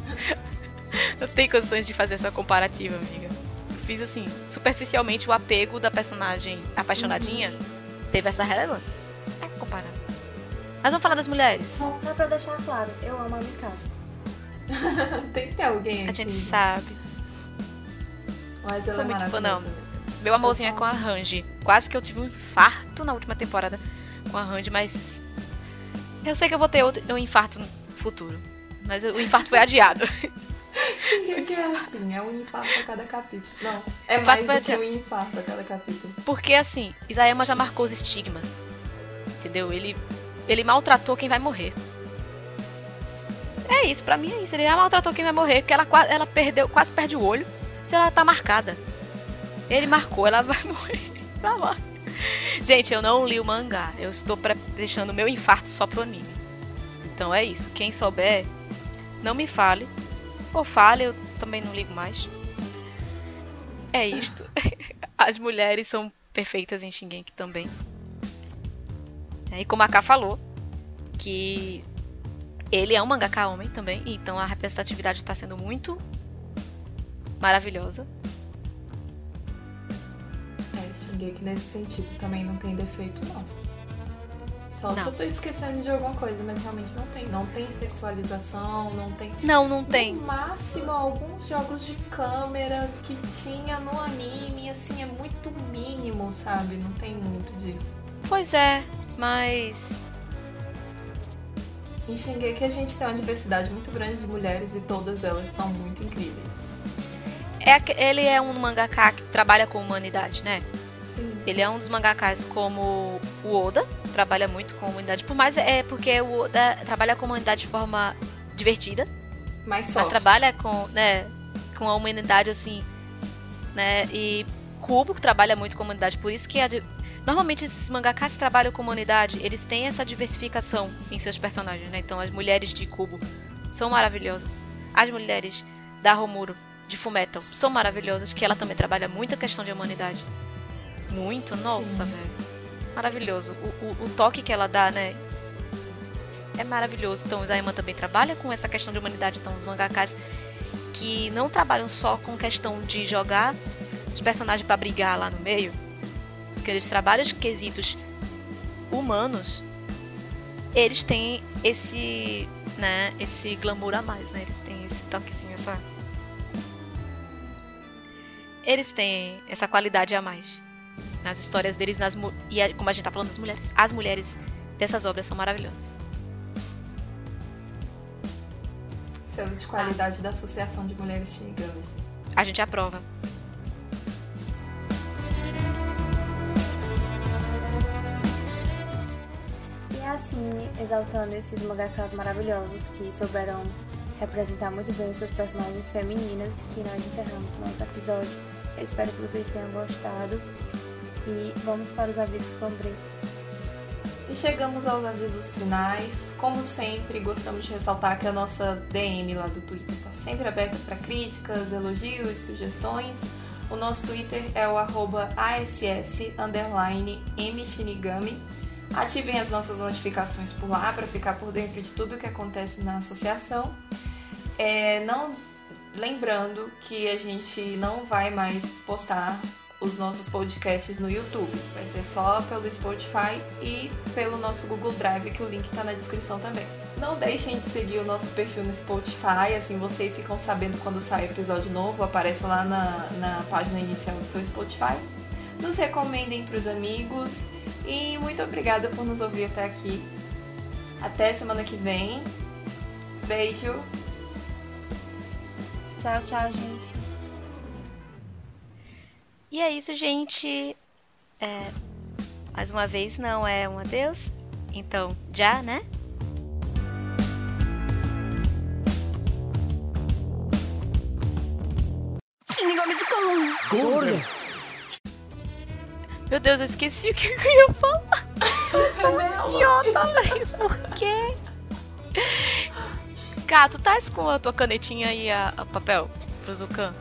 Não tem condições de fazer essa comparativa, amiga. Fiz assim, superficialmente o apego da personagem apaixonadinha teve essa relevância. É comparar. Mas vamos falar das mulheres. Só pra deixar claro, eu amo a Mikasa. Tem que ter alguém A gente sabe. Mas ela Sou é muito fã, maravilhosa. Meu amorzinho é com a Ranji. Quase que eu tive um infarto na última temporada com a Ranji, mas. Eu sei que eu vou ter outro, um infarto no futuro. Mas o infarto foi adiado. Shingeki é assim, é um infarto a cada capítulo. Não, é mais do que um infarto a cada capítulo. Porque assim, Isayama já marcou os estigmas. Entendeu? Ele, ele maltratou quem vai morrer. É isso, pra mim é isso. Ele já maltratou quem vai morrer, porque ela, ela perdeu, quase perde o olho se ela tá marcada. Ele marcou, ela vai morrer. Tá lá. Gente, eu não li o mangá. Eu estou deixando o meu infarto só pro anime. Então é isso. Quem souber, não me fale. Ou fale, eu também não ligo mais. É isto. As mulheres são perfeitas em Shingeki também. É, E como a Ká falou, que ele é um mangaka homem também, então a representatividade está sendo muito maravilhosa. É, Shingeki nesse sentido também não tem defeito, não. Só se Não. eu tô esquecendo de alguma coisa, mas realmente não tem. Não tem sexualização, não tem. Não, não tem. No máximo, alguns jogos de câmera que tinha no anime, assim, é muito mínimo, sabe? Não tem muito disso. Pois é, mas Em Shingeki a gente tem uma diversidade muito grande de mulheres e todas elas são muito incríveis. é, ele é um mangaka que trabalha com humanidade, né? Sim. Ele é um dos mangakas como o Oda, trabalha muito com a humanidade, por mais é porque o Oda trabalha com a humanidade de forma divertida, Mais mas soft. trabalha com, né, com a humanidade assim, né, e Kubo que trabalha muito com a humanidade, por isso que a normalmente esses mangakas que trabalham com a humanidade, eles têm essa diversificação em seus personagens, né? Então as mulheres de Kubo são maravilhosas. As mulheres da Romuro de Fullmetal são maravilhosas, que ela também trabalha muito a questão de humanidade. Muito, nossa, Sim. velho. Maravilhoso. O, o, o toque que ela dá, né? É maravilhoso. Então, Isayama também trabalha com essa questão de humanidade. Então, os mangakas que não trabalham só com questão de jogar os personagens pra brigar lá no meio, que eles trabalham os quesitos humanos, eles têm esse, né, esse glamour a mais, né? Eles têm esse toquezinho, essa eles têm essa qualidade a mais nas histórias deles nas e como a gente tá falando das mulheres, as mulheres dessas obras são maravilhosas. Selo de qualidade da Associação de Mulheres Shinigamis. A gente aprova. E a assim exaltando esses mangakas maravilhosos que souberam representar muito bem suas personagens femininas que nós encerramos nosso episódio. Eu espero que vocês tenham gostado e vamos para os avisos com E chegamos aos avisos finais. Como sempre, gostamos de ressaltar que a nossa DM lá do Twitter está sempre aberta para críticas, elogios, sugestões. O nosso Twitter é o arroba. Ativem as nossas notificações por lá para ficar por dentro de tudo que acontece na associação. É, não lembrando que a gente não vai mais postar os nossos podcasts no YouTube. Vai ser só pelo Spotify e pelo nosso Google Drive, que o link está na descrição também. Não deixem de seguir o nosso perfil no Spotify, assim vocês ficam sabendo quando sai episódio novo, aparece lá na, na página inicial do seu Spotify. Nos recomendem para os amigos e muito obrigada por nos ouvir até aqui. Até semana que vem. Beijo. Tchau, tchau, gente. E é isso, gente. É, mais uma vez, não é um adeus. Então, já, né? Gorda. Meu Deus, eu esqueci o que eu ia falar. Idiota, velho. Por quê? Gato, tá com a tua canetinha e a, a papel pro Zucan?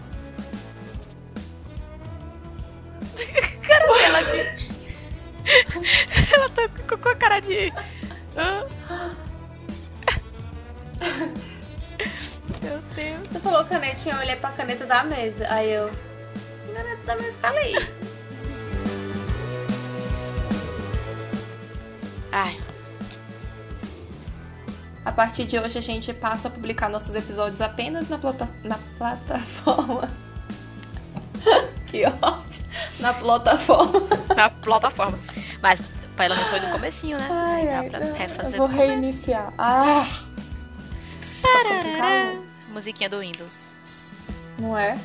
cara dela de. Ela tá com- com a cara de. Meu Deus. Tu falou canetinha, eu olhei pra caneta da mesa. Aí eu. Caneta da mesa tá ali. Ai, A partir de hoje a gente passa a publicar nossos episódios apenas na, plata na plataforma. que ótimo! Na plataforma. na plataforma. Mas pelo menos foi no comecinho, né? Aí dá pra refazer eu vou começo. reiniciar. Ah! Calor. Musiquinha do Windows. Não é?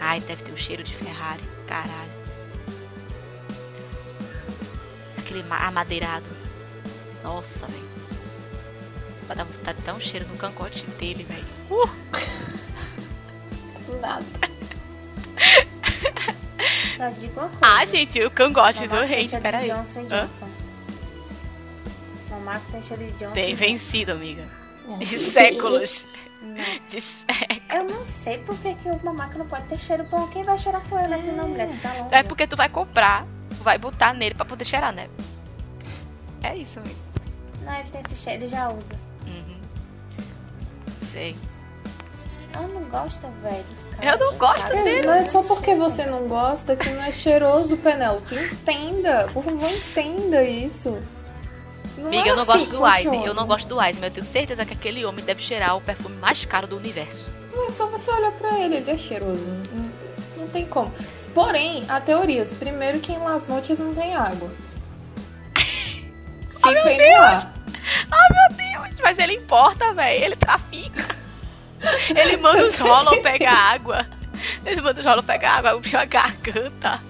Ai, deve ter o cheiro de Ferrari. Caralho. Aquele ma- amadeirado. Nossa, velho. Vai dar vontade de dar um cheiro no cangote dele, velho. Uh! Nada. Só digo uma coisa. Ah, gente, o cangote do rei. Peraí. de Johnson tem cheiro de Johnson. Tem vencido, amiga. De séculos. De séculos. Eu não sei por que, o mamaco não pode ter cheiro bom. Quem vai cheirar sou eu, né? Tu não, mulher, tu tá longe. É porque tu vai comprar, tu vai botar nele pra poder cheirar, né? É isso, amigo. Não, ele tem esse cheiro, ele já usa. Sei. Eu não gosto, velho. Eu não gosto Cara, dele. Não é só porque você não gosta que não é cheiroso, Penélope. Entenda. Por favor, entenda isso. Não Amiga, é eu não assim gosto do Ice. funciona. Eu não gosto do Ice, mas eu tenho certeza que aquele homem deve cheirar o perfume mais caro do universo. Não é só você olhar pra ele, ele é cheiroso. Não, não tem como. Porém, há teorias. Primeiro que em Las Noites não tem água. Fica aí no ar. Mas ele importa, velho. Ele trafica. Ele manda os Hollow pegar água. Ele manda os Hollow pegar água, abrir a garganta.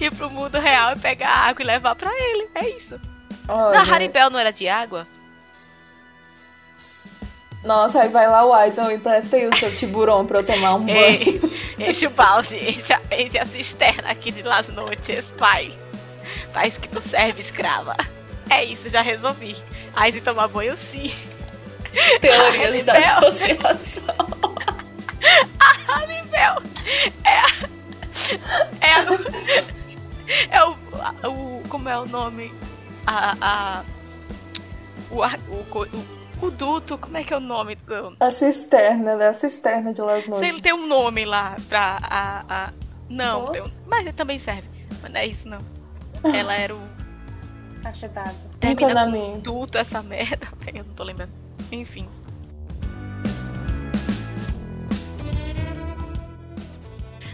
Ir pro mundo real e pegar água e levar pra ele. É isso. Olha, Na Haribel não era de água? Nossa, aí vai lá o Aison, empresta aí o seu tiburão pra eu tomar um banho. Ei, enche o balde, enche a, enche a cisterna aqui de Las Noites, pai. Faz que tu serve, escrava. É isso, já resolvi. Se tomar banho, sim. Teorias da associação. A Haribel é a... É a... É o... o como é o nome? A... a o, ar- o, co- o, o duto, como é que é o nome do... A cisterna, né? A cisterna de Las Noites. ele tem um nome lá pra a. a... Não, tem um... mas ele também serve. Mas não é isso, não. Ela era o. D'água. Termina com duto essa merda. Eu não tô lembrando. Enfim.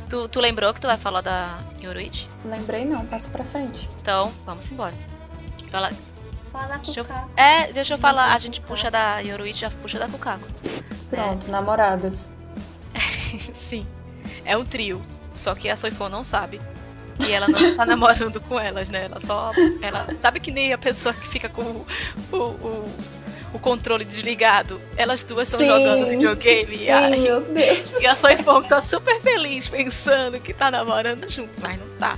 Tu, tu lembrou que tu vai falar da Yoruichi? Lembrei não, passa pra frente. Então, vamos embora. Fala... Fala com Deixa eu... É, deixa eu falar. A gente puxa da Yoruichi, já puxa da Kukako. Pronto, namoradas. Sim. É um trio. Só que a Soifon não sabe. E ela não tá namorando com elas, né? Ela só. Ela, sabe que nem a pessoa que fica com o, o, o, o controle desligado? Elas duas estão jogando videogame. Sim, e, a, meu Deus. e a Soifong tá super feliz pensando que tá namorando junto, mas não tá.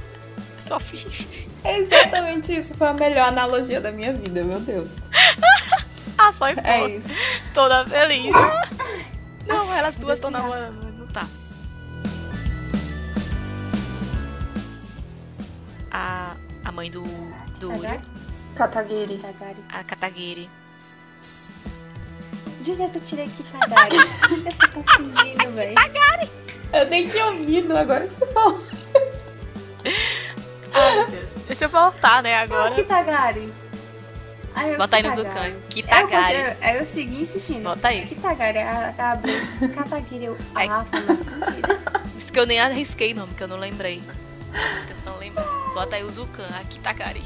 É só finge. É exatamente isso. Foi a melhor analogia da minha vida, meu Deus. A Soifong É isso. toda feliz. Não, elas duas estão namorando, mas não tá. A, a mãe do, do? Katagiri. A Katagiri, De onde é que eu tirei Kitagari? eu tô confundindo, velho. Eu nem tinha ouvido agora que você falou. Ai, meu Deus. Deixa eu voltar, né, Ah, agora. Kitagari. Aí eu Bota aí no Kitagari. Zucan. Aí eu, Kitagari. continuo- aí eu segui insistindo. Bota aí. Kitagari, a, a, a Katagiri, eu... Ah, faz mais sentido. Por isso que eu nem arrisquei nome, que eu não lembrei. Tô Tentando lembrar. Bota aí o Zucan, a Kitagari.